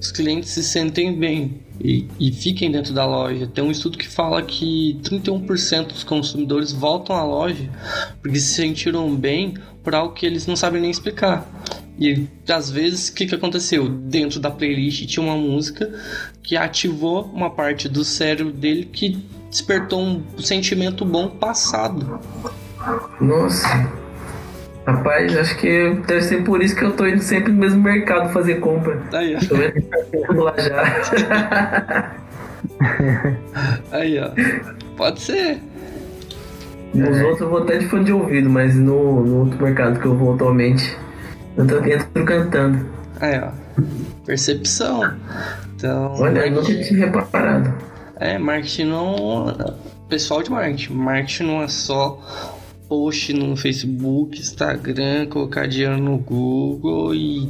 os clientes se sentem bem e, e, fiquem dentro da loja. Tem um estudo que fala que 31% dos consumidores voltam à loja porque se sentiram bem por algo que eles não sabem nem explicar. E às vezes o que, que aconteceu? Dentro da playlist tinha uma música que ativou uma parte do cérebro dele que despertou um sentimento bom passado. Nossa. Rapaz, acho que deve ser por isso que eu tô indo sempre no mesmo mercado fazer compra. Aí, ó. Tô lá já. [laughs] Aí, ó. Pode ser. Nos é. outros eu vou até de fone de ouvido, mas no, no outro mercado que eu vou atualmente, eu tô, entro cantando. Aí, ó. Percepção. Então. Olha, eu nunca tinha reparado. É, marketing não. Pessoal de marketing. Marketing não é só post no Facebook, Instagram, colocar dinheiro no Google e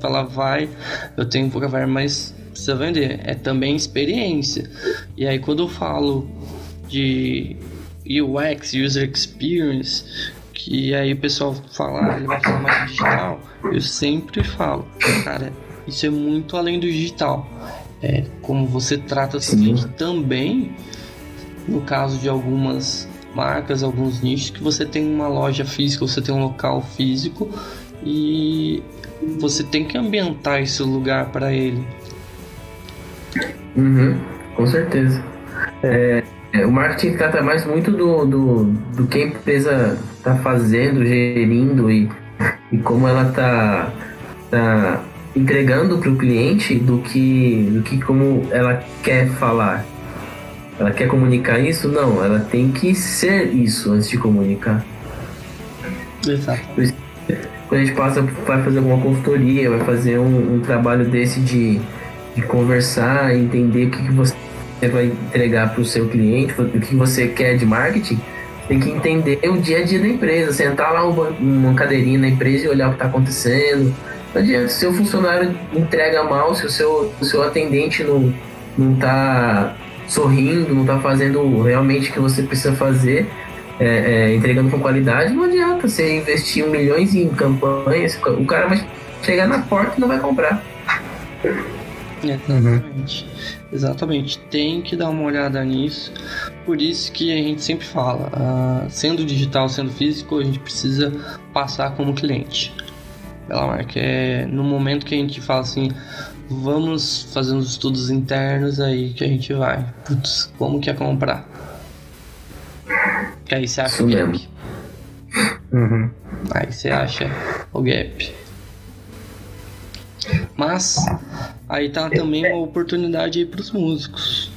falar vai, eu tenho pouca verba, mas precisa vender. É também experiência. E aí quando eu falo de UX, User Experience, que aí o pessoal fala, ah, ele vai falar mais digital, eu sempre falo, cara, isso é muito além do digital. É como você trata seu cliente também, no caso de algumas marcas, alguns nichos, que você tem uma loja física, você tem um local físico e você tem que ambientar esse lugar para ele. Uhum, com certeza. É, é, o marketing trata mais muito do, do, do que a empresa está fazendo, gerindo e, e como ela está tá entregando para o cliente do que, do que como ela quer falar. Ela quer comunicar isso? Não, ela tem que ser isso antes de comunicar. Exato. Quando a gente passa, vai fazer alguma consultoria, vai fazer um, um trabalho desse de, de conversar, entender o que, que você vai entregar para o seu cliente, o que você quer de marketing, tem que entender o dia a dia da empresa, sentar lá uma cadeirinha na empresa e olhar o que está acontecendo. Não adianta, se o funcionário entrega mal, se o seu, o seu atendente não, não tá sorrindo, não está fazendo realmente o que você precisa fazer, é, é, entregando com qualidade, não adianta você investir milhões em campanhas, o cara vai chegar na porta e não vai comprar. Exatamente. Uhum. Exatamente. Tem que dar uma olhada nisso. Por isso que a gente sempre fala, uh, sendo digital, sendo físico, a gente precisa passar como cliente. Pela marca. É no momento que a gente fala assim, vamos fazer uns estudos internos aí que a gente vai. Putz, como que é comprar? Que aí você acha Isso o gap. Uhum. Aí você acha o gap. Mas aí tá também uma oportunidade aí pros músicos.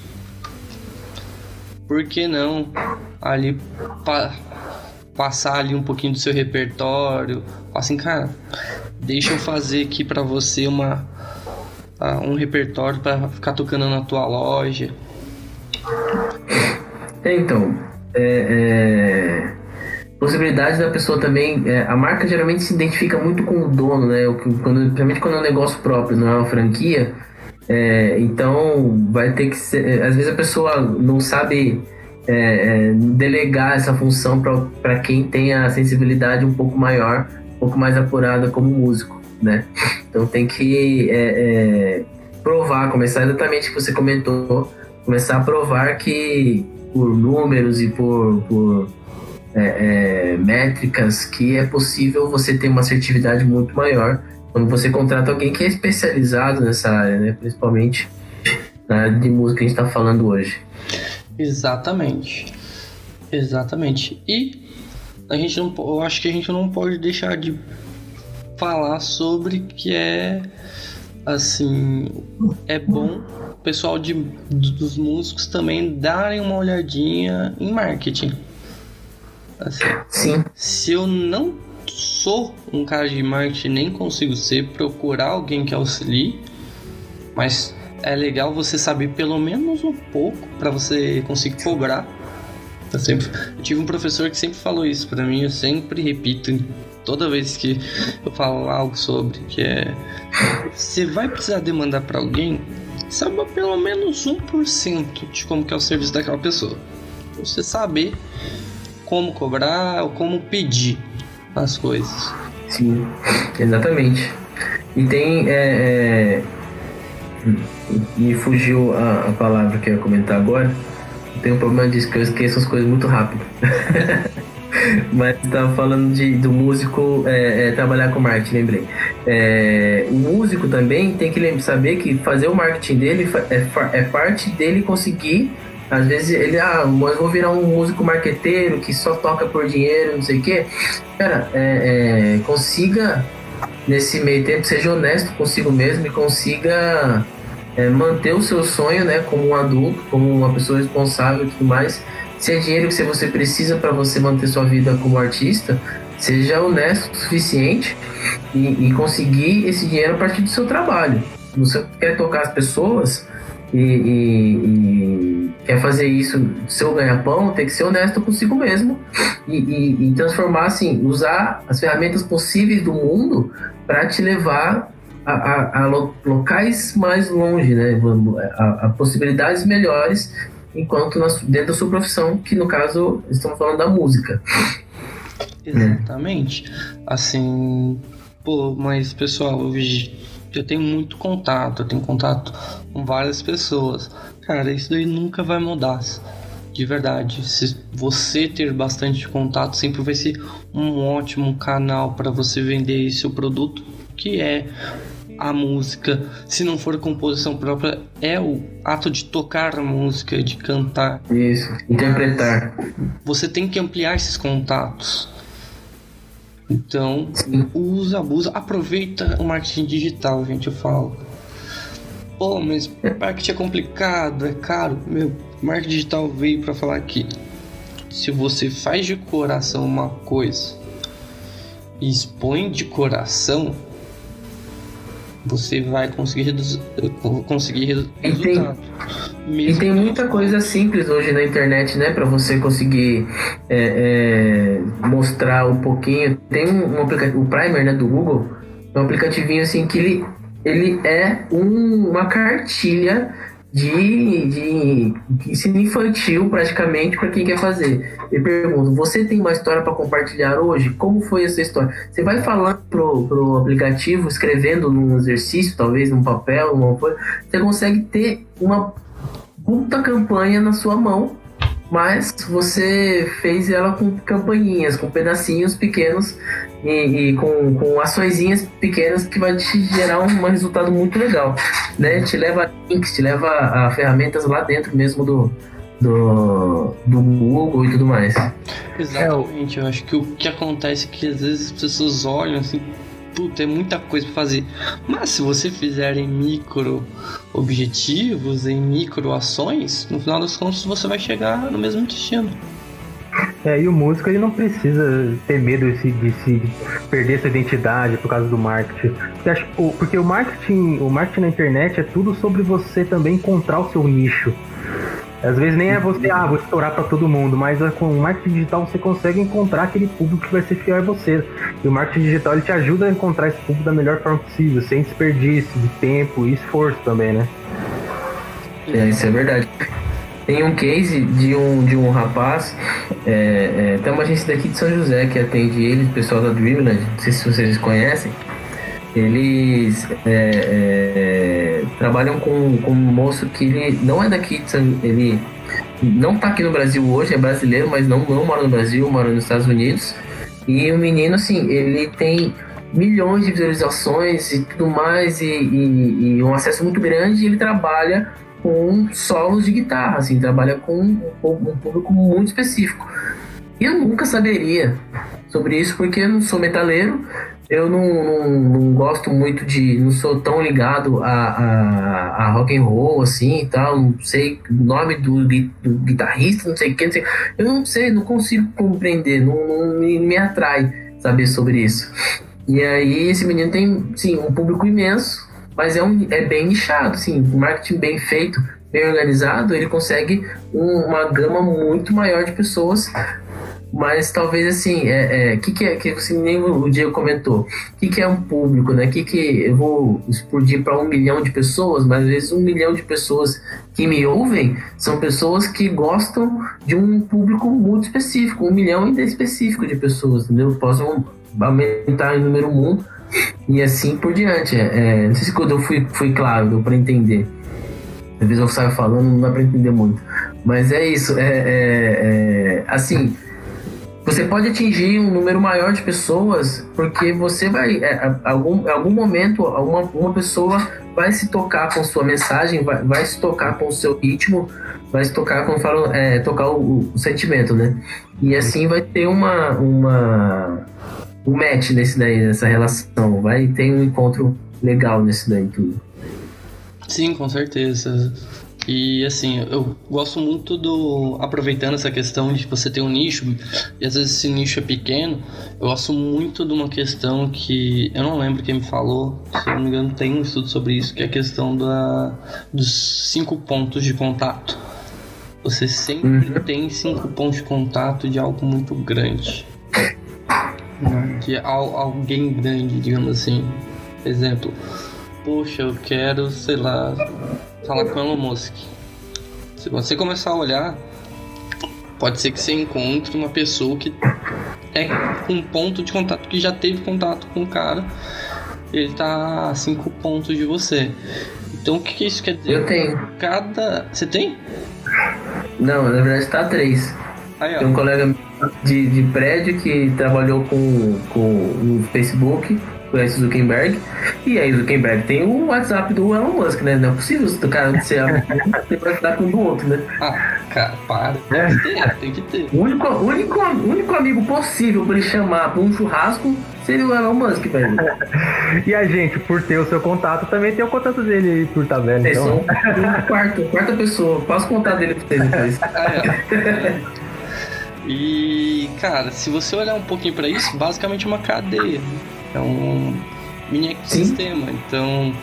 Por que não ali pa passar ali um pouquinho do seu repertório? Assim, cara, deixa eu fazer aqui para você uma um repertório para ficar tocando na tua loja? Então, é, é, possibilidades da pessoa também. É, a marca geralmente se identifica muito com o dono, né? Quando, principalmente quando é um negócio próprio, não é uma franquia. É, então, vai ter que ser. Às vezes a pessoa não sabe é, é, delegar essa função para quem tem a sensibilidade um pouco maior, um pouco mais apurada como músico né? Então tem que é, é, provar, começar exatamente o que você comentou, começar a provar que por números e por, por é, é, métricas que é possível você ter uma assertividade muito maior quando você contrata alguém que é especializado nessa área, né? Principalmente na área de música que a gente está falando hoje. Exatamente. Exatamente. E a gente não, eu acho que a gente não pode deixar de falar sobre que é assim é bom o pessoal de, dos músicos também darem uma olhadinha em marketing. Assim, Sim. Se eu não sou um cara de marketing, nem consigo ser, procurar alguém que auxilie, mas é legal você saber pelo menos um pouco para você conseguir cobrar. Eu, sempre, eu tive um professor que sempre falou isso para mim, eu sempre repito toda vez que eu falo algo sobre, que é você vai precisar demandar para alguém, saiba pelo menos 1% de como que é o serviço daquela pessoa. Você saber como cobrar ou como pedir as coisas. Sim, exatamente. E tem. É, é... Me fugiu a, a, palavra que eu ia comentar agora. Tem um problema disso que eu esqueço as coisas muito rápido. [laughs] Mas estava falando de, do músico é, é, trabalhar com marketing, lembrei. É, o músico também tem que saber que fazer o marketing dele é, é parte dele conseguir. Às vezes ele, ah, mas vou virar um músico marqueteiro que só toca por dinheiro, não sei o quê. Cara, é, é, consiga nesse meio tempo, seja honesto consigo mesmo e consiga manter o seu sonho, né, como um adulto, como uma pessoa responsável e tudo mais, se é dinheiro que você precisa para você manter sua vida como artista, seja honesto o suficiente e, e, conseguir esse dinheiro a partir do seu trabalho. Se você quer tocar as pessoas e, e, e quer fazer isso seu ganha-pão, tem que ser honesto consigo mesmo e, transformar, assim, usar as ferramentas possíveis do mundo para te levar a, a, a, locais mais longe, né? A, a possibilidades melhores enquanto dentro da sua profissão, que no caso estamos falando da música. Exatamente. Assim, pô, mas pessoal, eu tenho muito contato, eu tenho contato com várias pessoas. Cara, isso daí nunca vai mudar. De verdade, se você ter bastante contato, sempre vai ser um ótimo canal para você vender seu produto, que é a música, se não for composição própria, é o ato de tocar a música, de cantar. Isso, interpretar. Você tem que ampliar esses contatos. Então, usa, abusa, aproveita o marketing digital, gente, eu falo. Pô, mas marketing é complicado, é caro. Meu, marketing digital veio para falar que se você faz de coração uma coisa e expõe de coração, você vai conseguir reduzir, conseguir resultado. E tem muita coisa simples hoje na internet, né, para você conseguir é, é, mostrar um pouquinho. Tem um, um aplicativo, o Primer, né, do Google, é um aplicativinho assim que ele, ele é um, uma cartilha de, de, ensino infantil praticamente para quem quer fazer. Eu pergunto, você tem uma história para compartilhar hoje? Como foi essa história? Você vai falando pro, pro aplicativo, escrevendo num exercício, talvez num papel, uma coisa, você consegue ter uma puta campanha na sua mão mas você fez ela com campainhas, com pedacinhos pequenos e, e com, com açõezinhas pequenas que vai te gerar um, resultado muito legal, né? Te leva links, te leva a ferramentas lá dentro mesmo do, do, do Google e tudo mais. Exatamente, eu acho que o que acontece é que às vezes as pessoas olham assim, puta, é muita coisa para fazer. Mas se você fizer em micro objetivos, em micro ações, no final das contas você vai chegar no mesmo destino. É, e o músico ele não precisa ter medo de se, de perder sua identidade por causa do marketing. Porque o marketing, o marketing na internet é tudo sobre você também encontrar o seu nicho. Às vezes nem é você, ah, vou estourar para todo mundo, mas é com o marketing digital você consegue encontrar aquele público que vai ser fiel a você. E o marketing digital ele te ajuda a encontrar esse público da melhor forma possível, sem desperdício de tempo e esforço também, né? É, isso é verdade. Tem um case de um, de um rapaz, é, é, tem uma agência daqui de São José que atende ele, o pessoal da Dreamland, não sei se vocês conhecem. Eles é, é, trabalham com, com um moço que ele não é daqui, ele não está aqui no Brasil hoje, é brasileiro, mas não, não mora no Brasil, mora nos Estados Unidos. E o menino, assim, ele tem milhões de visualizações e tudo mais, e, e, e um acesso muito grande, e ele trabalha com solos de guitarra, assim, trabalha com um, um público muito específico. E eu nunca saberia sobre isso porque eu não sou metaleiro, eu não, não, não, gosto muito de. não sou tão ligado a, a, a rock and roll assim e tal. Não sei o nome do, do guitarrista, não sei quem, não sei. Eu não sei, não consigo compreender, não, não me, me atrai saber sobre isso. E aí esse menino tem, sim, um público imenso, mas é, um, é bem nichado, um marketing bem feito, bem organizado, ele consegue um, uma gama muito maior de pessoas mas talvez assim, é, é que que é que você nem o Diego comentou, o que que é um público, né? Que que eu vou explodir para um milhão de pessoas, mas às vezes um milhão de pessoas que me ouvem são pessoas que gostam de um público muito específico, um milhão ainda específico de pessoas, entendeu? Posso aumentar em número mundo e assim por diante. É, não sei se quando eu fui, fui claro, deu para entender. Às vezes eu saio falando, não dá para entender muito. Mas é isso, é, é, é assim você pode atingir um número maior de pessoas porque você vai é, algum algum momento uma, uma pessoa vai se tocar com sua mensagem vai, vai se tocar com o seu ritmo vai se tocar como falam é, tocar o, o, sentimento né? E assim vai ter uma uma um match nesse daí nessa relação. Vai ter um encontro legal nesse daí tudo. Sim com certeza E assim, eu gosto muito do. Aproveitando essa questão de você ter um nicho, e às vezes esse nicho é pequeno, eu gosto muito de uma questão que. Eu não lembro quem me falou, se eu não me engano, tem um estudo sobre isso, que é a questão da, dos cinco pontos de contato. Você sempre uhum. tem cinco pontos de contato de algo muito grande. De alguém grande, digamos assim. Exemplo, poxa, eu quero, sei lá, falar com Elon Musk. Se você começar a olhar, pode ser que você encontre uma pessoa que é um ponto de contato que já teve contato com o cara. Ele tá a cinco pontos de você. Então o que, que isso quer dizer? Eu tenho. Cada. Você tem? Não, na verdade tá três. Aí, tem um colega de, de prédio que trabalhou com, com o Facebook conhece o Zuckerberg. E aí o Zuckerberg tem o WhatsApp do Elon Musk, né? Não é possível o cara ser ter WhatsApp um do outro, né? Ah, cara, para. É. Tem que ter, tem que ter. O único, único, único amigo possível pra ele chamar pra um churrasco seria o Elon Musk, velho. [laughs] e a gente, por ter o seu contato, também tem o contato dele aí, por tá vendo. Então... É [laughs] quarta, quarta pessoa. Passa o contato dele pra você depois. [laughs] Ah, é. E, cara, se você olhar um pouquinho para isso, basicamente é uma cadeia. É um mini ecossistema. Sim. Então,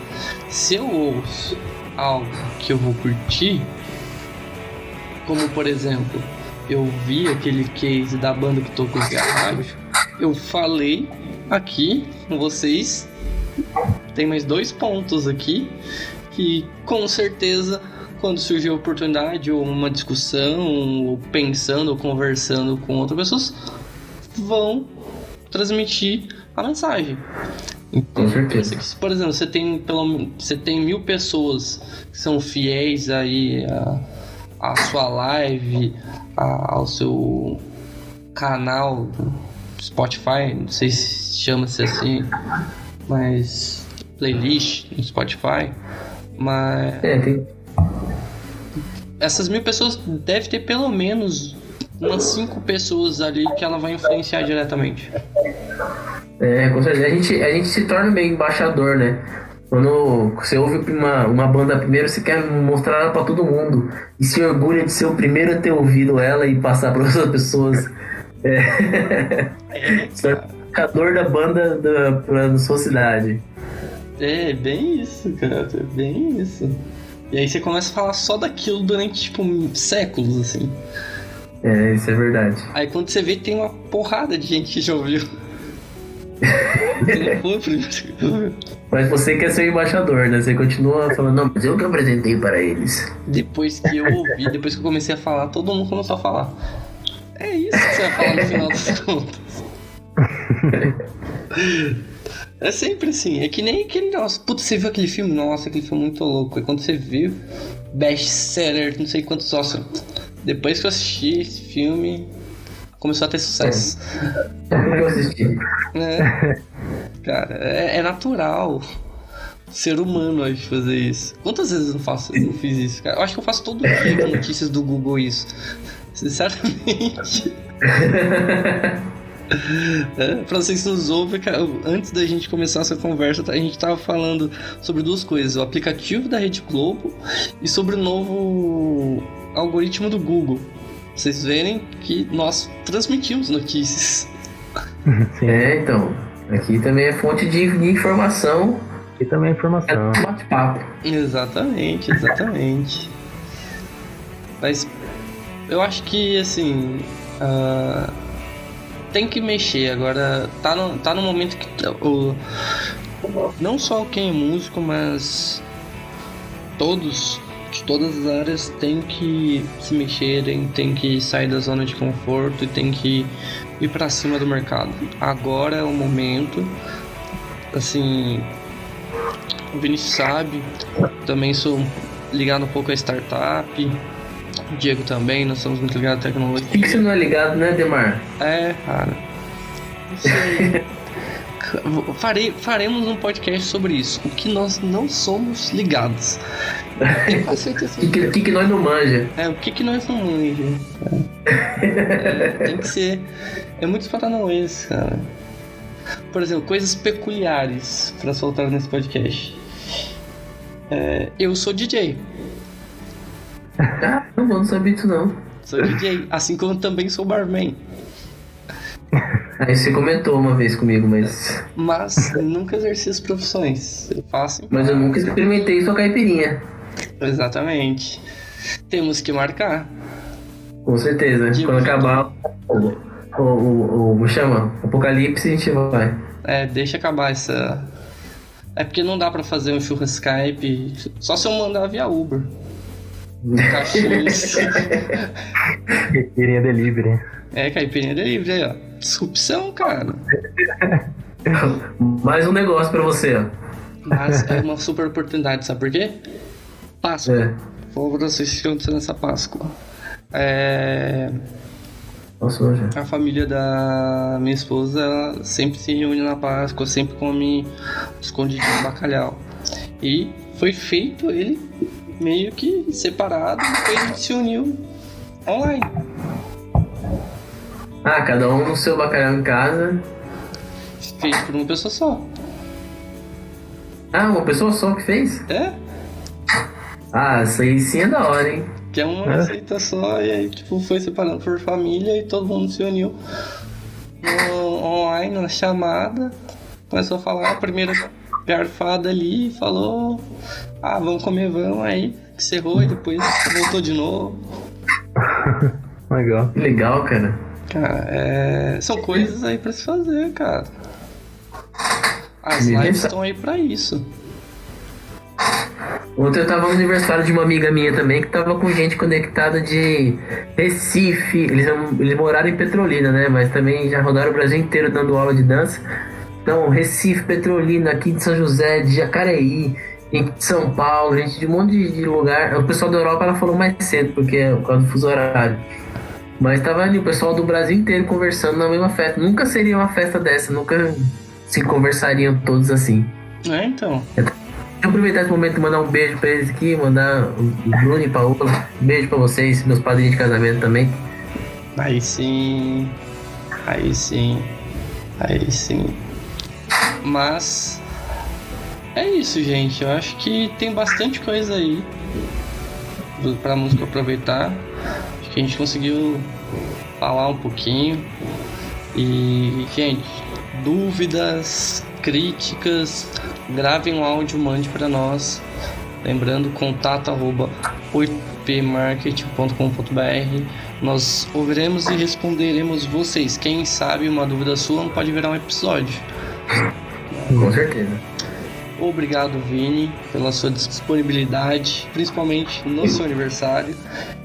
se eu ouço algo que eu vou curtir, como por exemplo, eu vi aquele case da banda que tocou rádio, eu falei aqui com vocês. Tem mais dois pontos aqui que com certeza quando surgir a oportunidade ou uma discussão, ou pensando ou conversando com outras pessoas, vão transmitir a mensagem. Certeza. Se, por exemplo, você tem pelo você tem mil pessoas que são fiéis aí a, a sua live, a, ao seu canal Spotify, não sei se chama-se assim, mas playlist no Spotify, mas é, tem... essas mil pessoas deve ter pelo menos umas cinco pessoas ali que ela vai influenciar diretamente. É, com certeza. A gente, a gente se torna meio embaixador, né? Quando você ouve uma, uma banda primeiro, você quer mostrar ela pra todo mundo. E se orgulha de ser o primeiro a ter ouvido ela e passar para [laughs] outras pessoas. É. [laughs] é embaixador da banda da, pra sua cidade. É, bem isso, cara. É bem isso. E aí você começa a falar só daquilo durante, tipo, séculos, assim. É, isso é verdade. Aí quando você vê, tem uma porrada de gente que já ouviu. Mas você quer ser embaixador, né? Você continua falando, não, mas eu que apresentei para eles. Depois que eu ouvi, depois que eu comecei a falar, todo mundo começou a falar. É isso que você vai falar no final das contas. É sempre assim, é que nem aquele negócio. Putz, você viu aquele filme? Nossa, aquele filme é muito louco. E quando você viu, best seller, não sei quantos Oscars. Depois que eu assisti esse filme, começou a ter sucesso. É. Eu assisti. É. Cara, é, é, natural. Ser humano a fazer isso. Quantas vezes eu faço, eu fiz isso, cara? Eu acho que eu faço todo dia com notícias do Google isso. Sinceramente. É, pra vocês que nos ouvem, cara, antes da gente começar essa conversa, a gente tava falando sobre duas coisas: o aplicativo da Rede Globo e sobre o novo algoritmo do Google. Vocês verem que nós transmitimos notícias. É, então. Aqui também é fonte de, informação. Aqui também é informação. É bate-papo. Exatamente, exatamente. Mas eu acho que, assim. Uh, tem que mexer. Agora, tá no, tá no momento que. O, não só quem é músico, mas todos de todas as áreas tem que se mexerem, tem que sair da zona de conforto e tem que ir para cima do mercado. Agora é o momento. Assim, o Vinícius sabe, também sou ligado um pouco a startup. O Diego também, nós somos muito ligados à tecnologia. Por que você não é ligado, né, Demar? É, cara. Não sei. [laughs] Farei, faremos um podcast sobre isso. O que nós não somos ligados. O [laughs] que, que, que, nós não manja? É, o que, que nós não manja. É, tem que ser. É muito paranauês, cara. Por exemplo, coisas peculiares para soltar nesse podcast. É, eu sou DJ. Ah, não vou, não sabia disso não. Sou DJ, assim como também sou barman. Aí você comentou uma vez comigo, mas. Mas nunca exerci as profissões. Eu faço. Mas eu nunca experimentei sua caipirinha. Exatamente. Temos que marcar. Com certeza. De Quando acabar o. O. O. o chama? Apocalipse, a gente vai. É, deixa acabar essa. É porque não dá pra fazer um churro Skype. Só se eu mandar via Uber. Caxias. [laughs] Caipirinha delivery. é, caipirinha delivery aí, ó. Disrupção, cara. [laughs] Mais um negócio pra você, ó. Mas é uma super oportunidade, sabe por quê? Páscoa. É. Vou que aconteceu nessa Páscoa. É. Passou já. A família da minha esposa sempre se reúne na Páscoa, sempre come escondido de bacalhau. E foi feito ele meio que separado, depois a gente se uniu online. Ah, cada um no seu bacalhau em casa. Feito por uma pessoa só. Ah, uma pessoa só que fez? É? Ah, isso aí sim é da hora, hein? Que é uma É. receita só, e aí tipo, foi separando por família e todo mundo se uniu no, online, na chamada. Começou a falar a primeira garfada ali, falou, ah, vamos comer, vamos, aí encerrou e depois voltou de novo. [laughs] Legal. Legal, cara. Cara, é, são coisas aí pra se fazer, cara. As lives estão aí pra isso. Ontem eu tava no aniversário de uma amiga minha também que tava com gente conectada de Recife. Eles, eles moraram em Petrolina, né? Mas também já rodaram o Brasil inteiro dando aula de dança. Então, Recife, Petrolina, aqui de São José, de Jacareí, gente de São Paulo, gente de um monte de, lugar. O pessoal da Europa ela falou mais cedo, porque é por causa do fuso horário. Mas tava ali o pessoal do Brasil inteiro conversando na mesma festa. Nunca seria uma festa dessa, nunca se conversariam todos assim. É, então. Eu aproveitar esse momento e mandar um beijo pra eles aqui, mandar o Bruno e Paola. Um beijo pra vocês, meus padrinhos de casamento também. Aí sim. Aí sim. Aí sim. Mas. É isso, gente. Eu acho que tem bastante coisa aí pra música aproveitar. Acho que a gente conseguiu falar um pouquinho. E, gente, dúvidas, críticas, gravem um áudio, mande pra nós. Lembrando, contato arroba 8pmarketing.com.br Nós ouviremos e responderemos vocês. Quem sabe uma dúvida sua não pode virar um episódio. Com certeza. Obrigado, Vini, pela sua disponibilidade, principalmente no seu aniversário.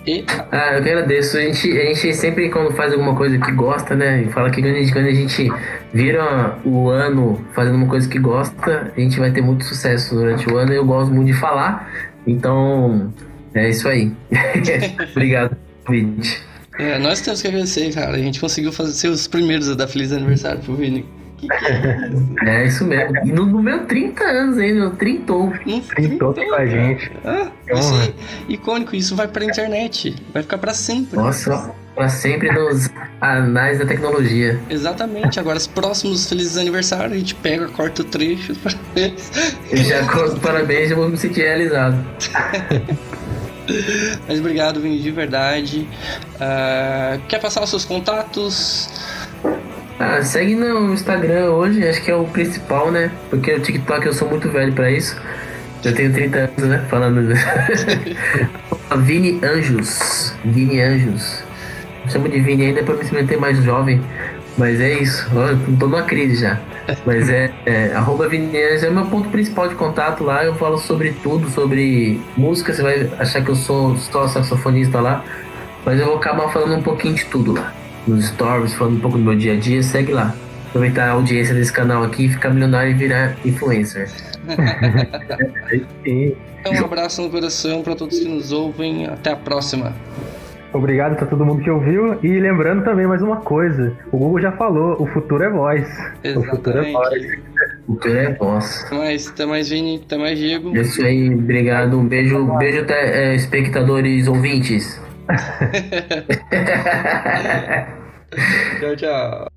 E Ah, eu que agradeço. A gente, a gente sempre, quando faz alguma coisa que gosta, né? e Fala que quando a gente, quando a gente vira o ano fazendo uma coisa que gosta, a gente vai ter muito sucesso durante o ano. Eu gosto muito de falar. Então, é isso aí. [laughs] Obrigado, convite. é, nós temos que agradecer, cara. A gente conseguiu fazer ser os primeiros a dar feliz aniversário pro Vini. Que que é isso? [laughs] É isso mesmo. E no, no meu 30 anos ainda, eu trintou. Aqui com a gente. Ah, vai ser icônico, isso vai pra internet. Vai ficar pra sempre. Nossa, pra sempre nos anais da tecnologia. Exatamente. Agora, os próximos felizes aniversários, a gente pega, corta o trecho. [laughs] Eu já com parabéns, eu vou me sentir realizado. [laughs] Mas obrigado, Vini, de verdade. Ah, quer passar os seus contatos? Ah, segue no Instagram hoje, acho que é o principal, né? Porque o TikTok eu sou muito velho pra isso. Já tenho 30 anos, né? Falando. [laughs] Vini Anjos. Vini Anjos. Chamo de Vini ainda pra me manter mais jovem. Mas é isso. Eu tô numa crise já. Mas é, é arroba Vini Anjos é meu ponto principal de contato lá. Eu falo sobre tudo, sobre música. Você vai achar que eu sou só saxofonista lá. Mas eu vou acabar falando um pouquinho de tudo lá. Nos stories, falando um pouco do meu dia a dia. Segue lá. Aproveitar a audiência desse canal aqui, ficar milionário e virar influencer. Então, um abraço no coração pra todos que nos ouvem. Até a próxima. Obrigado pra todo mundo que ouviu. E lembrando também mais uma coisa: o Google já falou, o futuro é voz. O futuro é voz. Exatamente. O teu é boss. Até mais, até mais, Vini. Até mais, Diego. É isso aí, obrigado. Um beijo, beijo até, é, espectadores ouvintes. [laughs] Tchau, tchau.